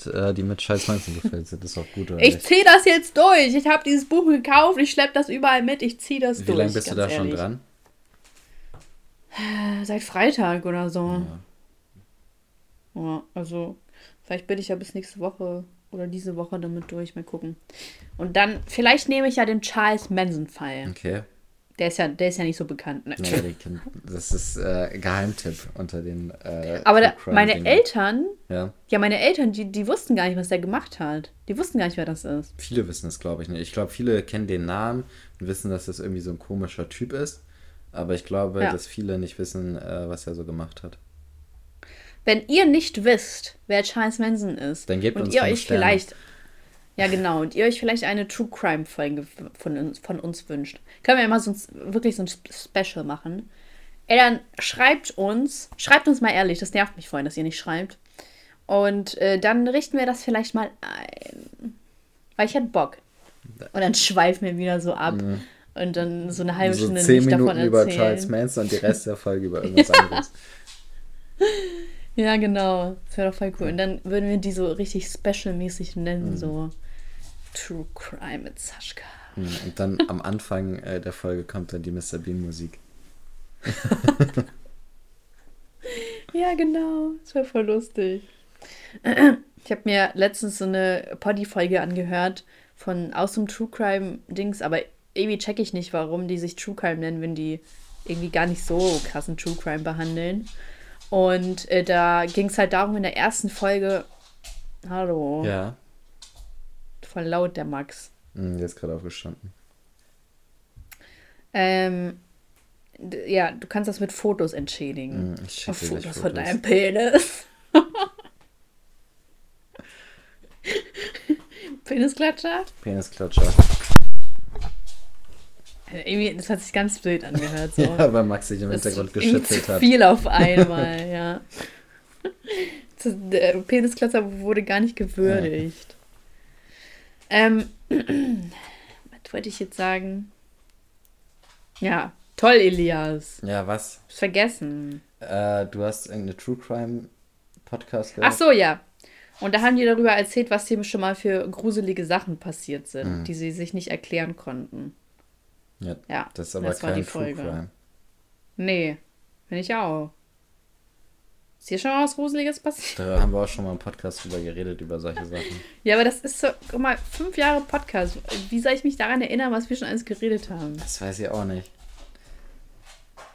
Seiten mit, äh, die mit Scheiß 19 gefüllt sind. Das ist auch gut, oder Ich nicht? ziehe das jetzt durch. Ich habe dieses Buch gekauft. Ich schleppe das überall mit. Ich ziehe das Wie durch. lange bist du da ganz schon ehrlich. dran? Äh, Seit Freitag oder so. Ja. also vielleicht bin ich ja bis nächste Woche oder diese Woche damit durch. Mal gucken. Und dann, vielleicht nehme ich ja den Charles Manson-Fall. Okay. Der ist ja, der ist ja nicht so bekannt. Ne? Die kennt, das ist äh, Geheimtipp unter den. Äh, Aber da, meine. Eltern Ja, Ja, meine Eltern, die, die wussten gar nicht, was der gemacht hat. Die wussten gar nicht, wer das ist. viele wissen es, glaube ich nicht. Ich glaube, viele kennen den Namen und wissen, dass das irgendwie so ein komischer Typ ist. Aber ich glaube, Ja. dass viele nicht wissen, äh, was er so gemacht hat. Wenn ihr nicht wisst, wer Charles Manson ist Dann gebt und uns ihr euch Sterne. vielleicht ja genau und ihr euch vielleicht eine True Crime Folge von uns, von uns wünscht, können wir ja mal so ein, wirklich so ein Sp- Special machen. Ey, dann schreibt uns, schreibt uns mal ehrlich, das nervt mich vorhin, dass ihr nicht schreibt. Und äh, dann richten wir das vielleicht mal ein. Weil ich hätte Bock. Und dann schweifen wir wieder so ab. Und dann so eine halbe so Stunde zehn nicht davon Minuten über erzählen. Charles Manson und die Rest der Folge über [laughs] irgendwas anderes. [laughs] Ja, genau. Das wäre doch voll cool. Und dann würden wir die so richtig special-mäßig nennen, so True Crime mit Sascha. Mhm, Und dann am Anfang äh, der Folge kommt dann die Mr. Bean Musik. [laughs] Ja, genau. Das wäre voll lustig. Ich habe mir letztens so eine Poddy-Folge angehört von aus dem True Crime-Dings, aber irgendwie check ich nicht, warum die sich True Crime nennen, wenn die irgendwie gar nicht so krassen True Crime behandeln. Und äh, da ging es halt darum in der ersten Folge. Hallo. Ja. Voll laut, der Max. Der ist gerade aufgestanden. Ähm, ja, du kannst das mit Fotos entschädigen. Mhm, ich schicke Fotos, gleich von Fotos. deinem Penis. [laughs] Penisklatscher? Penisklatscher. Irgendwie, das hat sich ganz wild angehört. So. [laughs] Ja, weil Max sich im Das Hintergrund geschüttelt hat. viel auf [laughs] einmal, ja. Das, der Penisklatscher wurde gar nicht gewürdigt. Ähm, [clears throat] was wollte ich jetzt sagen? Ja, toll, Elias. Ja, was? Hab's vergessen. Äh, du hast irgendeine True Crime Podcast gehört? Ach so, ja. Und da haben die darüber erzählt, was dem schon mal für gruselige Sachen passiert sind, Mhm. die sie sich nicht erklären konnten. Ja, Ja, das ist aber das war kein die True Folge. Crime. Nee, finde ich auch. Ist hier schon mal was Gruseliges passiert? Da haben wir auch schon mal im Podcast drüber geredet, über solche Sachen. Ja, aber das ist so, guck mal, fünf Jahre Podcast. Wie soll ich mich daran erinnern, was wir schon alles geredet haben? Das weiß ich auch nicht.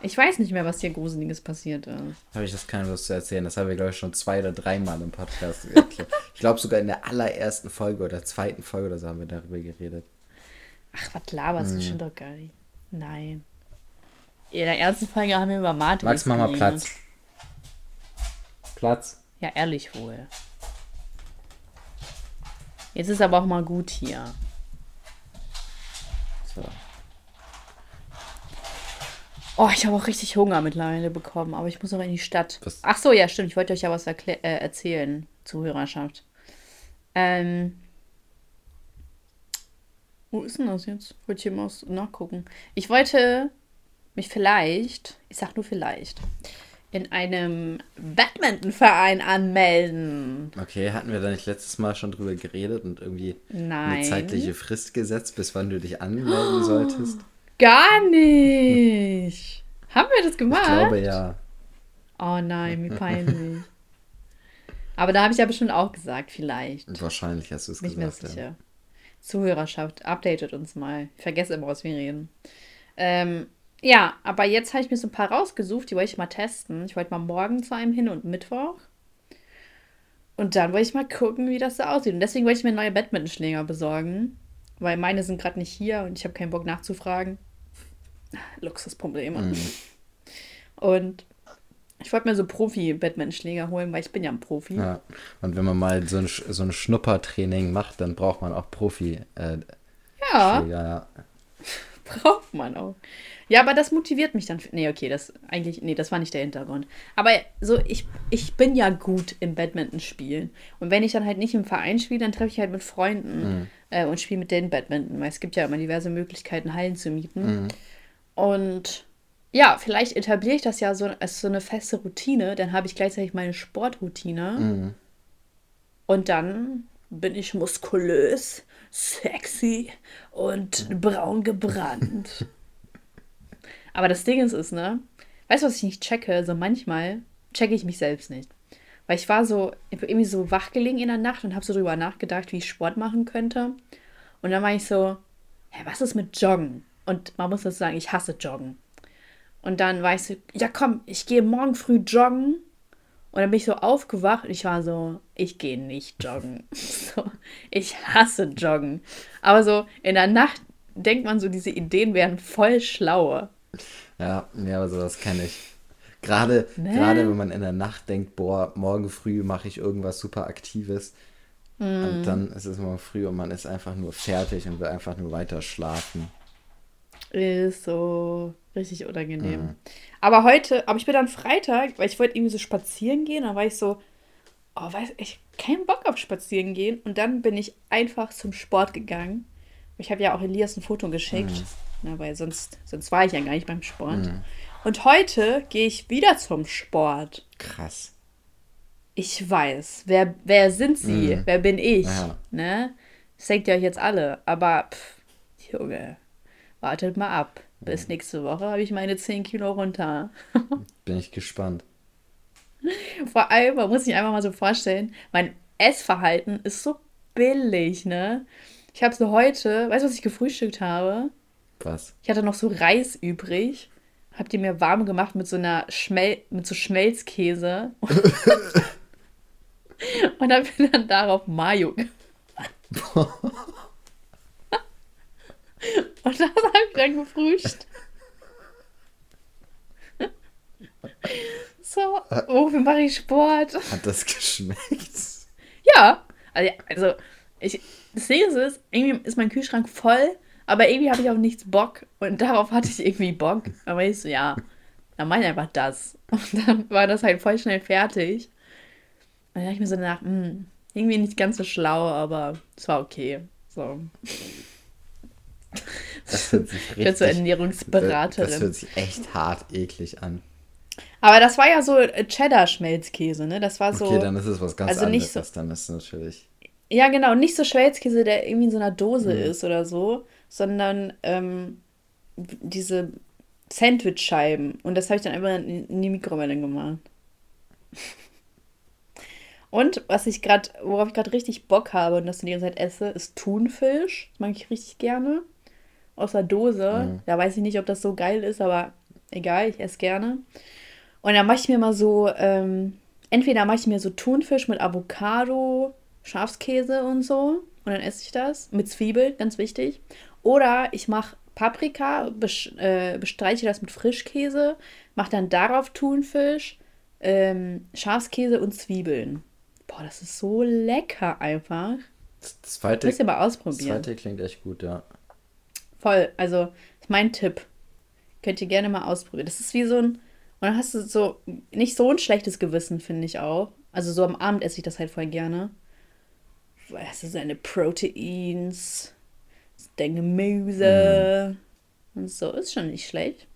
Ich weiß nicht mehr, was hier Gruseliges passiert ist. Habe ich das keine Lust zu erzählen. Das haben wir, glaube ich, schon zwei oder dreimal im Podcast [laughs] erklärt. Ich glaube sogar in der allerersten Folge oder zweiten Folge oder so haben wir darüber geredet. Ach, was laberst Mhm. du schon doch gar nicht. Nein. In der ersten Folge haben wir über Matrix Max, mach mal. Platz. Platz. Ja, ehrlich wohl. Jetzt ist aber auch mal gut hier. So. Oh, ich habe auch richtig Hunger mittlerweile bekommen, aber ich muss noch in die Stadt. Was? Ach so, ja, stimmt. Ich wollte euch ja was äh, erzählen, Zuhörerschaft. Ähm, wo ist denn das jetzt? Wollte ich hier mal aus- nachgucken. Ich wollte mich vielleicht, ich sag nur vielleicht, in einem Badmintonverein anmelden. Okay, hatten wir da nicht letztes Mal schon drüber geredet und irgendwie Nein. eine zeitliche Frist gesetzt, bis wann du dich anmelden [gasps] solltest? Gar nicht. [laughs] Haben wir das gemacht? Ich glaube ja. Oh nein, wie peinlich. [laughs] Aber da habe ich ja bestimmt auch gesagt, vielleicht. Wahrscheinlich hast du es Nicht mehr gesagt. Ja. Zuhörerschaft, updatet uns mal. Ich vergesse immer, was wir reden. Ähm, ja, aber jetzt habe ich mir so ein paar rausgesucht, die wollte ich mal testen. Ich wollte mal morgen zu einem hin und Mittwoch. Und dann wollte ich mal gucken, wie das so aussieht. Und deswegen wollte ich mir neue Badmintonschläger besorgen. Weil meine sind gerade nicht hier und ich habe keinen Bock nachzufragen. Luxusprobleme. Mhm. Und ich wollte mir so Profi-Badmintonschläger holen, weil ich bin ja ein Profi. Ja. Und wenn man mal so ein, so ein Schnuppertraining macht, dann braucht man auch Profi. Äh, Ja. [laughs] Braucht man auch. Ja, aber das motiviert mich dann. Nee, okay, das eigentlich, nee, das war nicht der Hintergrund. Aber so, ich, ich bin ja gut im Badminton spielen. Und wenn ich dann halt nicht im Verein spiele, dann treffe ich halt mit Freunden äh, und spiele mit denen Badminton. Weil es gibt ja immer diverse Möglichkeiten, Hallen zu mieten. Und ja, vielleicht etabliere ich das ja so als so eine feste Routine. Dann habe ich gleichzeitig meine Sportroutine. Mhm. Und dann bin ich muskulös, sexy und braun gebrannt. [laughs] Aber das Ding ist, ist, ne? Weißt du, was ich nicht checke? So manchmal checke ich mich selbst nicht. Weil ich war so, ich bin irgendwie so wach gelegen in der Nacht und habe so drüber nachgedacht, wie ich Sport machen könnte. Und dann war ich so, hä, was ist mit Joggen? Und man muss das sagen, ich hasse Joggen. Und dann war ich so, ja komm, ich gehe morgen früh joggen. Und dann bin ich so aufgewacht und ich war so, ich gehe nicht joggen. [laughs] So, ich hasse Joggen. Aber so in der Nacht denkt man so, diese Ideen wären voll schlau. Ja, ja, aber sowas kenne ich. Gerade, Ne? gerade wenn man in der Nacht denkt, boah, morgen früh mache ich irgendwas super Aktives. Mhm. Und dann ist es morgen früh und man ist einfach nur fertig und will einfach nur weiter schlafen. Ist so richtig unangenehm. Aber heute, aber ich bin dann Freitag, weil ich wollte irgendwie so spazieren gehen, dann war ich so, oh, weiß ich, keinen Bock auf spazieren gehen. Und dann bin ich einfach zum Sport gegangen. Ich habe ja auch Elias ein Foto geschickt, ne, weil sonst, sonst war ich ja gar nicht beim Sport. Und heute gehe ich wieder zum Sport. Krass. Ich weiß, wer, wer sind sie? Mhm. Wer bin ich? Ja. Ne? Das denkt ihr euch jetzt alle. Aber, pff, Junge, wartet mal ab. Bis nächste Woche habe ich meine 10 Kilo runter. [laughs] Bin ich gespannt. Vor allem, man muss sich einfach mal so vorstellen, mein Essverhalten ist so billig, ne? Ich habe so heute, weißt du, was ich gefrühstückt habe? Was? Ich hatte noch so Reis übrig. Hab die mir warm gemacht mit so einer Schmel mit so Schmelzkäse. [laughs] Und dann bin dann darauf Mayo gemacht. [laughs] [laughs] Und das habe ich dann gefrühstückt. So, wofür mache ich Sport? Hat das geschmeckt? Ja, also, also ich, das Ding ist, irgendwie ist mein Kühlschrank voll, aber irgendwie habe ich auch nichts Bock und darauf hatte ich irgendwie Bock. Aber ich so, ja, dann ich einfach das. Und dann war das halt voll schnell fertig. Und dann dachte ich mir so nach, hm, irgendwie nicht ganz so schlau, aber es war okay. So. Das hört sich Ich bin so richtig... Ernährungsberaterin. Das hört sich echt hart eklig an. aber das war ja so äh, Cheddar-Schmelzkäse, ne? Das war so. Okay, dann ist es was ganz also nicht anderes. Dann ist es natürlich... Ja, genau, nicht so Schmelzkäse, der irgendwie in so einer Dose Mhm. ist oder so, sondern ähm, diese Sandwichscheiben. Und das habe ich dann einfach in, in die Mikrowelle gemacht. Und was ich gerade, worauf ich gerade richtig Bock habe und das die ganze Zeit esse, ist Thunfisch. Das mag ich richtig gerne. Aus der Dose. Mhm. Da weiß ich nicht, ob das so geil ist, aber egal, ich esse gerne. Und dann mache ich mir mal so, ähm, entweder mache ich mir so Thunfisch mit Avocado, Schafskäse und so. Und dann esse ich das. Mit Zwiebel, ganz wichtig. Oder ich mache Paprika, äh, bestreiche das mit Frischkäse, mache dann darauf Thunfisch, ähm, Schafskäse und Zwiebeln. Boah, das ist so lecker einfach. Das zweite, Müsst ihr mal das ausprobieren. zweite klingt echt gut, ja. Voll. Also, ist mein Tipp. Könnt ihr gerne mal ausprobieren. Das ist wie so ein. Und dann hast du so nicht so ein schlechtes Gewissen, finde ich auch. Also, so am Abend esse ich das halt voll gerne. Weil hast du seine Proteins, dein Gemüse und so. Ist schon nicht schlecht.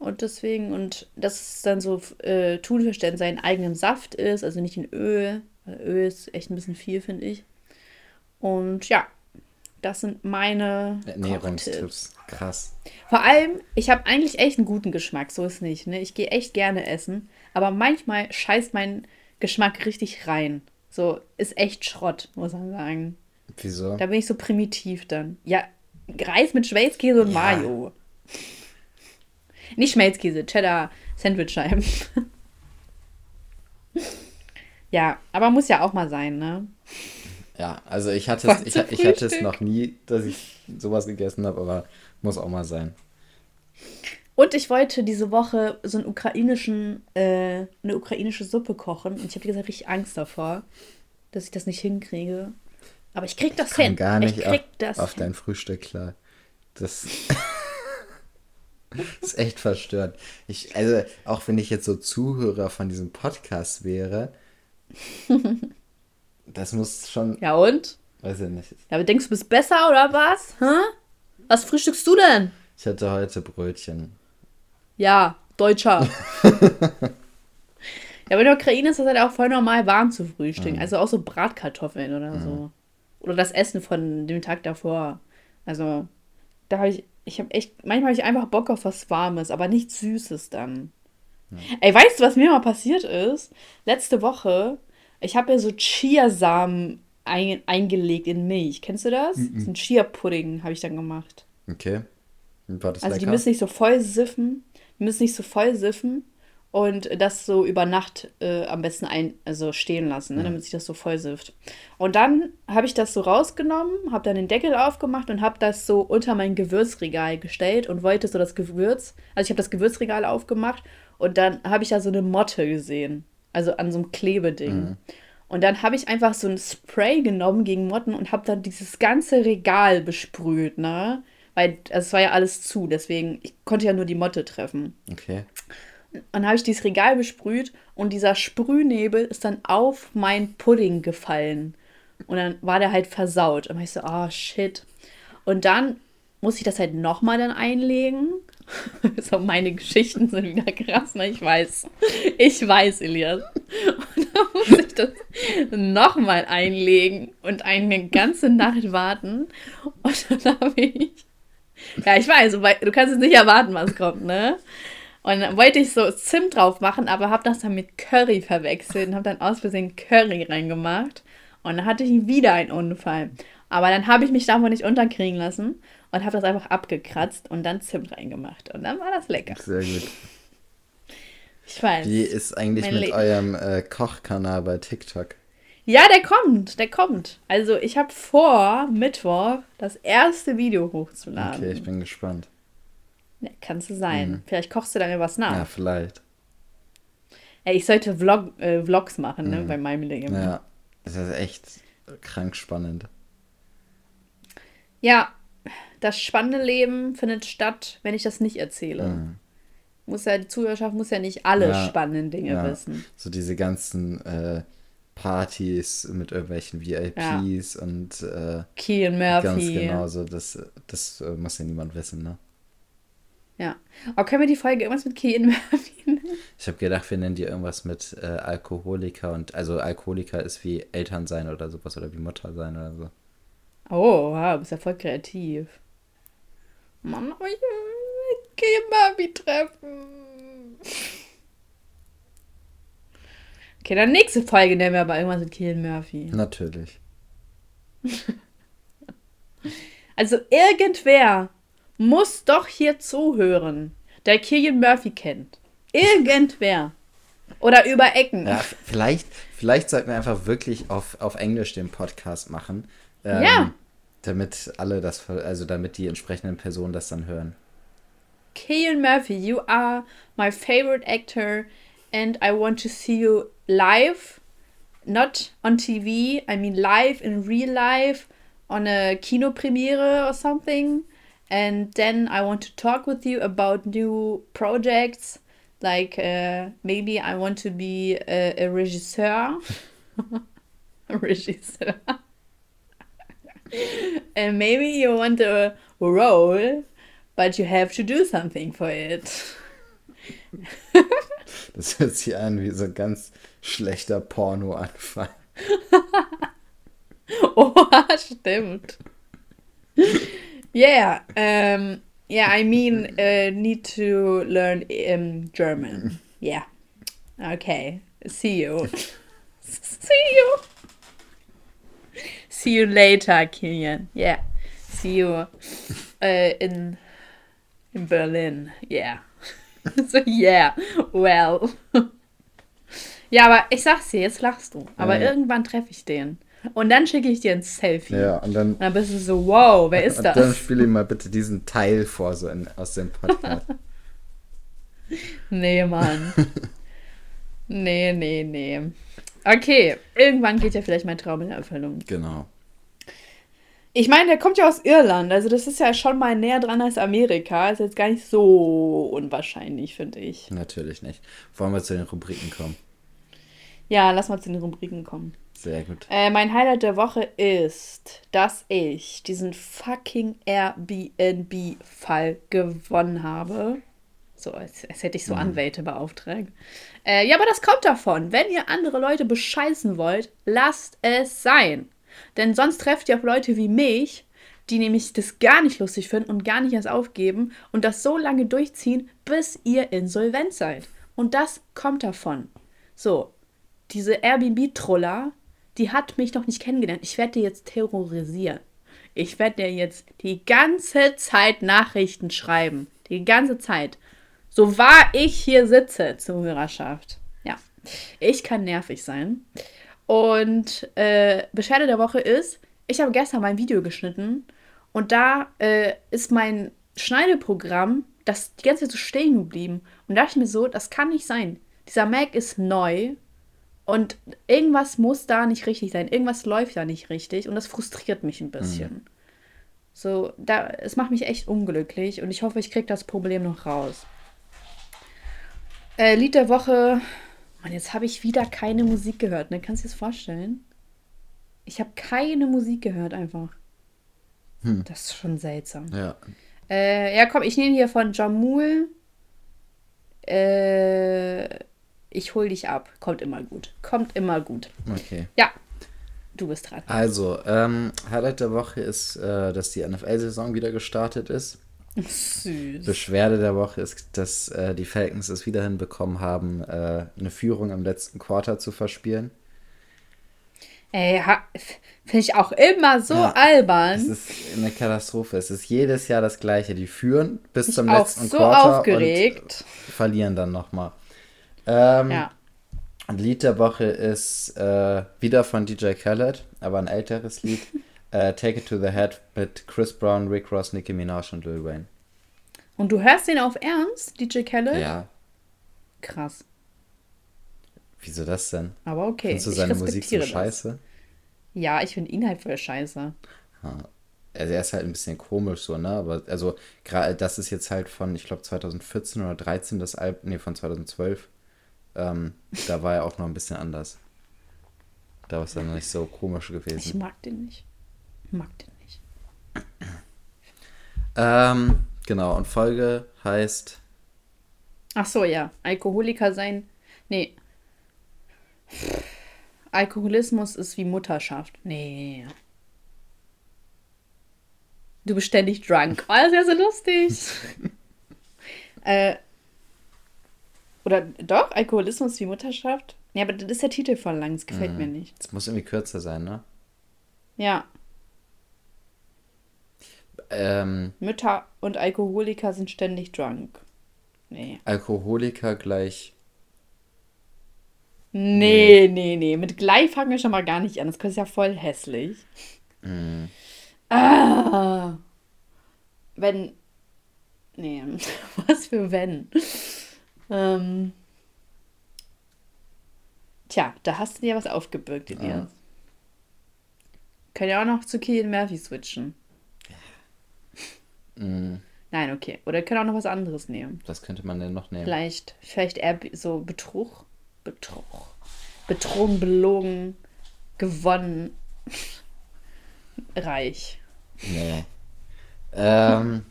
Und deswegen, und das ist dann so äh, Thunfisch, der in seinem eigenen Saft ist, also nicht in Öl. Öl ist echt ein bisschen viel, finde ich. Und ja, das sind meine. Ernährungstipps. Krass. Vor allem, ich habe eigentlich echt einen guten Geschmack, so ist nicht. Ne? Ich gehe echt gerne essen, aber manchmal scheißt mein Geschmack richtig rein. So, ist echt Schrott, muss man sagen. Wieso? Da bin ich so primitiv dann. Ja, Reis mit Schmelzkäse und Ja. Mayo. Nicht Schmelzkäse, Cheddar, Sandwichscheiben. [laughs] ja, aber muss ja auch mal sein, ne? Ja, also ich hatte es, ich, ich hatte es noch nie, dass ich sowas gegessen habe, aber muss auch mal sein. Und ich wollte diese Woche so einen ukrainischen, äh, eine ukrainische Suppe kochen. Und ich habe, wie gesagt, richtig Angst davor, dass ich das nicht hinkriege. Aber ich krieg das Komm hin. gar nicht ich auf, krieg das auf hin. dein Frühstück klar. Das [laughs] ist echt verstört. Ich, also, auch wenn ich jetzt so Zuhörer von diesem Podcast wäre, [laughs] das muss schon, Ja und? weiß ich nicht. Ja, aber denkst du, bist besser oder was? Hä? Was frühstückst du denn? Ich hatte heute Brötchen. Ja, Deutscher. [laughs] ja, aber in der Ukraine ist das halt auch voll normal, warm zu frühstücken. Also auch so Bratkartoffeln oder so. Oder das Essen von dem Tag davor. Also, da habe ich, ich habe echt, manchmal habe ich einfach Bock auf was Warmes, aber nichts Süßes dann. Ey, weißt du, was mir mal passiert ist? Letzte Woche, ich habe ja so Chiasamen ein, eingelegt in Milch. Kennst du das? So ein Chia-Pudding habe ich dann gemacht. Okay. War das Also die lecker? müssen nicht so voll siffen, die müssen nicht so voll siffen und das so über Nacht äh, am besten ein, also stehen lassen, ne, damit sich das so voll sifft. Und dann habe ich das so rausgenommen, habe dann den Deckel aufgemacht und habe das so unter mein Gewürzregal gestellt und wollte so das Gewürz, also ich habe das Gewürzregal aufgemacht und dann habe ich da so eine Motte gesehen, also an so einem Klebeding. Und dann habe ich einfach so ein Spray genommen gegen Motten und habe dann dieses ganze Regal besprüht, ne? Weil es war ja alles zu, deswegen ich konnte ja nur die Motte treffen. Okay. Und dann habe ich dieses Regal besprüht und dieser Sprühnebel ist dann auf mein Pudding gefallen. Und dann war der halt versaut. Und dann war ich so, ah, shit. Und dann muss ich das halt nochmal dann einlegen. [laughs] so, meine Geschichten sind wieder krass, ne? Ich weiß. Ich weiß, Elias. Und dann muss ich das nochmal einlegen und eine ganze Nacht warten. Und dann habe ich. Ja, ich weiß, du kannst es nicht erwarten, was kommt, ne? Und dann wollte ich so Zimt drauf machen, aber habe das dann mit Curry verwechselt und habe dann aus Versehen Curry reingemacht. Und dann hatte ich wieder einen Unfall. Aber dann habe ich mich davon nicht unterkriegen lassen und habe das einfach abgekratzt und dann Zimt reingemacht. Und dann war das lecker. Sehr gut. Ich weiß. Wie ist eigentlich mit Leben. eurem äh, Kochkanal bei TikTok? Ja, der kommt, der kommt. Also ich habe vor, Mittwoch das erste Video hochzuladen. Okay, ich bin gespannt. Ja, kannst du sein. Vielleicht kochst du dann was nach. Ja, vielleicht. Ey, ich sollte Vlog, äh, Vlogs machen, ne, bei meinem Leben. Ja, das ist echt krank spannend. Ja, das spannende Leben findet statt, wenn ich das nicht erzähle. Muss ja, die Zuhörerschaft muss ja nicht alle Mhm. Ja, spannenden Dinge Ja, wissen. so diese ganzen äh, Partys mit irgendwelchen VIPs und äh, Kean Murphy. ganz genau so, das, das äh, muss ja niemand wissen, ne? Ja. Aber können wir die Folge irgendwas mit Kean Murphy [laughs] nennen? Ich habe gedacht, wir nennen die irgendwas mit äh, Alkoholiker und also Alkoholiker ist wie Eltern sein oder sowas oder wie Mutter sein oder so. Oh, wow, du bist ja voll kreativ. Mann, aber ich will Kean Murphy treffen. Okay, dann nächste Folge nennen wir aber irgendwas mit Kean Murphy. Natürlich. [laughs] Also irgendwer muss doch hier zuhören, der Killian Murphy kennt. Irgendwer. Oder über Ecken. Ja, vielleicht, vielleicht sollten wir einfach wirklich auf, auf Englisch den Podcast machen. Ähm, Ja. Damit alle das, also damit die entsprechenden Personen das dann hören. Killian Murphy, you are my favorite actor and I want to see you live not on TV, I mean live in real life on a Kinopremiere or something. And then I want to talk with you about new projects. Like uh, maybe I want to be a, a regisseur. [laughs] a regisseur. [laughs] and maybe you want a role, but you have to do something for it. [laughs] Das hört sich an wie so ein ganz schlechter Porno-Anfang. [laughs] oh, stimmt. Yeah, um, yeah, I mean, uh, need to learn um, German. Yeah. Okay. See you. See you. See you later, Kilian. Yeah. See you uh, in in Berlin. Yeah. [laughs] so, yeah. Well. [laughs] ja, aber ich sag's dir, jetzt lachst du. Aber Ja. irgendwann treffe ich den. Und dann schicke ich dir ein Selfie. Ja, und dann, Und dann bist du so, wow, wer [laughs] ist und dann das? spiele ihm mal bitte diesen Teil vor, so in, aus dem Podcast. Nee, Mann. nee, nee, nee. Okay, irgendwann geht ja vielleicht mein Traum in Erfüllung. genau. Ich meine, der kommt ja aus Irland, also das ist ja schon mal näher dran als Amerika. Ist jetzt gar nicht so unwahrscheinlich, finde ich. Natürlich nicht. Wollen wir zu den Rubriken kommen? Ja, lass mal zu den Rubriken kommen. Sehr gut. Äh, mein Highlight der Woche ist, dass ich diesen fucking Airbnb-Fall gewonnen habe. So, als, als hätte ich so Anwälte beauftragt. Äh, ja, aber das kommt davon. Wenn ihr andere Leute bescheißen wollt, lasst es sein. Denn sonst trefft ihr auf Leute wie mich, die nämlich das gar nicht lustig finden und gar nicht erst aufgeben und das so lange durchziehen, bis ihr insolvent seid. Und das kommt davon. So, diese Airbnb-Troller, die hat mich noch nicht kennengelernt. Ich werde die jetzt terrorisieren. Ich werde dir jetzt die ganze Zeit Nachrichten schreiben. Die ganze Zeit. So wahr ich hier sitze, Zuhörerschaft. Ja, ich kann nervig sein. Und äh, Beschwerde der Woche ist, ich habe gestern mein Video geschnitten und da äh, ist mein Schneideprogramm das die ganze Zeit so stehen geblieben. Und da dachte ich mir so, das kann nicht sein. Dieser Mac ist neu und irgendwas muss da nicht richtig sein. Irgendwas läuft da nicht richtig und das frustriert mich ein bisschen. So, da, es macht mich echt unglücklich und ich hoffe, ich kriege das Problem noch raus. Äh, Lied der Woche. Mann, jetzt habe ich wieder keine Musik gehört, ne? Kannst du dir das vorstellen? Ich habe keine Musik gehört einfach. Das ist schon seltsam. Ja. Äh, ja, komm, ich nehme hier von Jamul. Äh, ich hol dich ab. Kommt immer gut. Kommt immer gut. Okay. Ja, du bist dran. Also, ähm, Highlight der Woche ist, äh, dass die NFL-Saison wieder gestartet ist. Süß. Beschwerde der Woche ist, dass äh, die Falcons es wieder hinbekommen haben, äh, eine Führung im letzten Quarter zu verspielen. Ey, finde ich auch immer so Ja, Es albern. ist eine Katastrophe. Es ist jedes Jahr das Gleiche. Die führen bis Ich zum letzten so Quarter aufgeregt. und verlieren dann nochmal. Ähm, Ja. Ein Lied der Woche ist äh, wieder von DJ Khaled, aber ein älteres Lied. [laughs] äh, Take It to the Head mit Chris Brown, Rick Ross, Nicki Minaj und Lil Wayne. Und du hörst den auf Ernst, DJ Khaled? Ja, Krass. wieso das denn? Aber okay. Findest du ich seine Musik so das. scheiße? Ja, ich finde ihn halt voll scheiße. Also er ist halt ein bisschen komisch so, ne? Aber also gerade das ist jetzt halt von, ich glaube 2014 oder 13 das Album, nee, von 2012. Ähm, da war er auch noch ein bisschen anders. Da war es dann noch nicht so komisch Ich gewesen. mag den nicht. Mag den nicht. Ähm, genau, und Folge heißt Ach so, ja. Alkoholiker sein. Nee. Alkoholismus ist wie Mutterschaft. Nee. Du bist ständig drunk. Oh, das ist ja so lustig. [laughs] äh, oder doch, Alkoholismus wie Mutterschaft? Ja, aber das ist der Titel voll lang. Das gefällt mir nicht. Es muss irgendwie kürzer sein, ne? Ja, Ähm, Mütter und Alkoholiker sind ständig drunk. Nee. Alkoholiker gleich. Nee, nee, nee. Mit gleich fangen wir schon mal gar nicht an. Das ist ja voll hässlich. Ah. Wenn. Nee. [laughs] Was für wenn? Ähm. Tja, da hast du dir was aufgebürgt, Elias. Ja. Könnt ihr auch noch zu Killian Murphy switchen? Mm. Nein, okay. Oder könnt ihr auch noch was anderes nehmen. Was könnte man denn noch nehmen? Vielleicht, vielleicht eher so Betrug. Betrug. Betrogen, belogen, gewonnen, [laughs] reich. Nee. Ähm.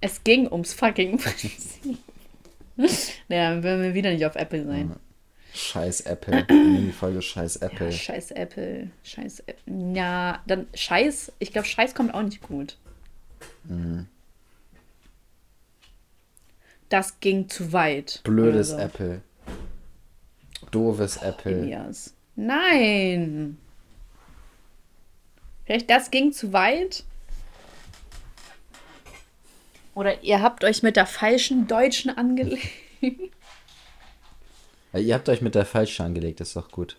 Es ging ums fucking [laughs] Prinzip. naja, dann würden wir wieder nicht auf Apple sein. Scheiß Apple. die Folge Scheiß Apple. Ja, scheiß Apple. Scheiß Apple. Ja, dann Scheiß. Ich glaube, Scheiß kommt auch nicht gut. Mhm. Das ging zu weit. Blödes so. Apple. Doofes Apple. Elias. Nein. Vielleicht das ging zu weit? Oder ihr habt euch mit der falschen Deutschen angelegt? Ihr habt euch mit der falschen angelegt, ist doch gut.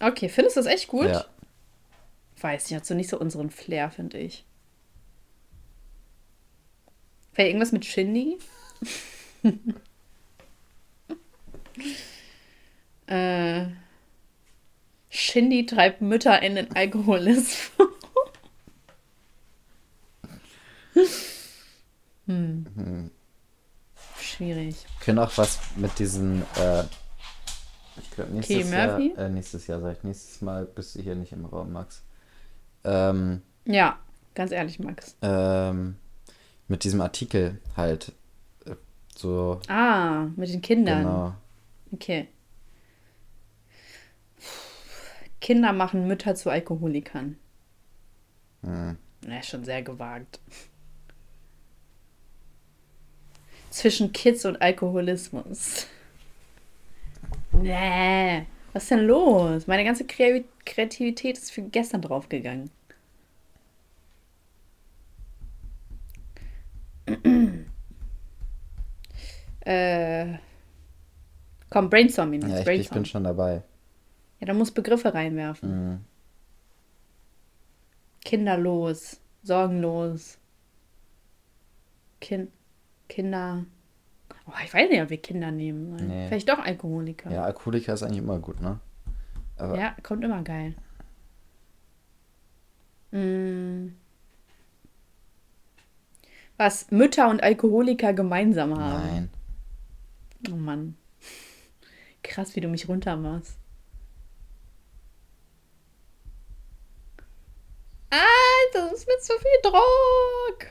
Okay, findest du das echt gut? Ja. Weiß nicht, hat so nicht so unseren Flair, finde ich. Vielleicht irgendwas mit Shindy? [laughs] äh, Shindy treibt Mütter in den Alkoholismus. [laughs] hm. hm. Schwierig. Können auch was mit diesen. Äh, ich glaube, nächstes, Jahr, äh, nächstes Jahr, sag ich, nächstes Mal bist du hier nicht im Raum, Max. Ähm, ja, ganz ehrlich, Max. Ähm, mit diesem Artikel halt. Äh, so. Ah, mit den Kindern. Genau. Okay. Kinder machen Mütter zu Alkoholikern. Hm. Na, ist schon sehr gewagt. Zwischen Kids und Alkoholismus. Nee. Was ist denn los? Meine ganze Kreativität ist für gestern draufgegangen. [clears throat] äh, komm, brainstorming. Ja, ich, brainstorm. ich bin schon dabei. Ja, da muss Begriffe reinwerfen. Mhm. Kinderlos, sorgenlos. Kind, Kinder. Oh, ich weiß nicht, ob wir Kinder nehmen. Nee. Vielleicht doch Alkoholiker. Ja, Alkoholiker ist eigentlich immer gut, ne? Aber ja, kommt immer geil. Hm. Was Mütter und Alkoholiker gemeinsam haben. Nein. Oh Mann. Krass, wie du mich runter machst. Alter, das ist mir zu viel Druck.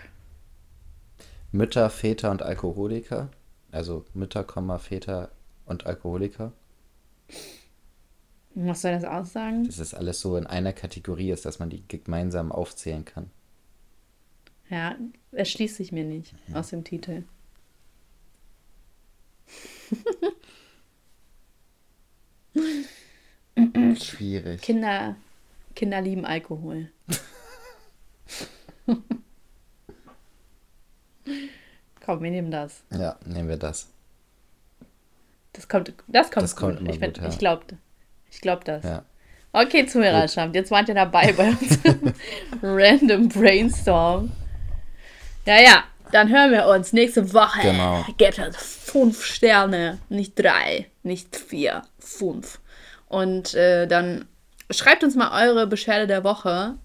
Mütter, Väter und Alkoholiker. Also Mütter, Väter und Alkoholiker. Was soll das aussagen? Dass das alles so in einer Kategorie ist, dass man die gemeinsam aufzählen kann. Ja, erschließt sich mir nicht ja. aus dem Titel. Schwierig. Kinder, Kinder lieben Alkohol. [laughs] Komm, wir nehmen das. Ja, nehmen wir das. Das kommt, das kommt, das kommt gut. ich, gut, ja. ich glaube ich glaub das. Ja. Okay, Zuhörerschaft, jetzt wart ihr dabei bei uns [laughs] Random Brainstorm. Ja, ja, dann hören wir uns nächste Woche. Genau. Gebt uns fünf Sterne, nicht drei, nicht vier, fünf. Und äh, dann schreibt uns mal eure Beschwerde der Woche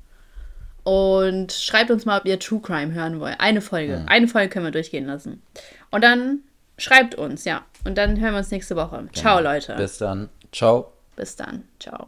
und schreibt uns mal, ob ihr True Crime hören wollt. Eine Folge. Mhm. Eine Folge können wir durchgehen lassen. Und dann schreibt uns, ja. Und dann hören wir uns nächste Woche. Genau. Ciao, Leute. Bis dann. Ciao. Bis dann. Ciao.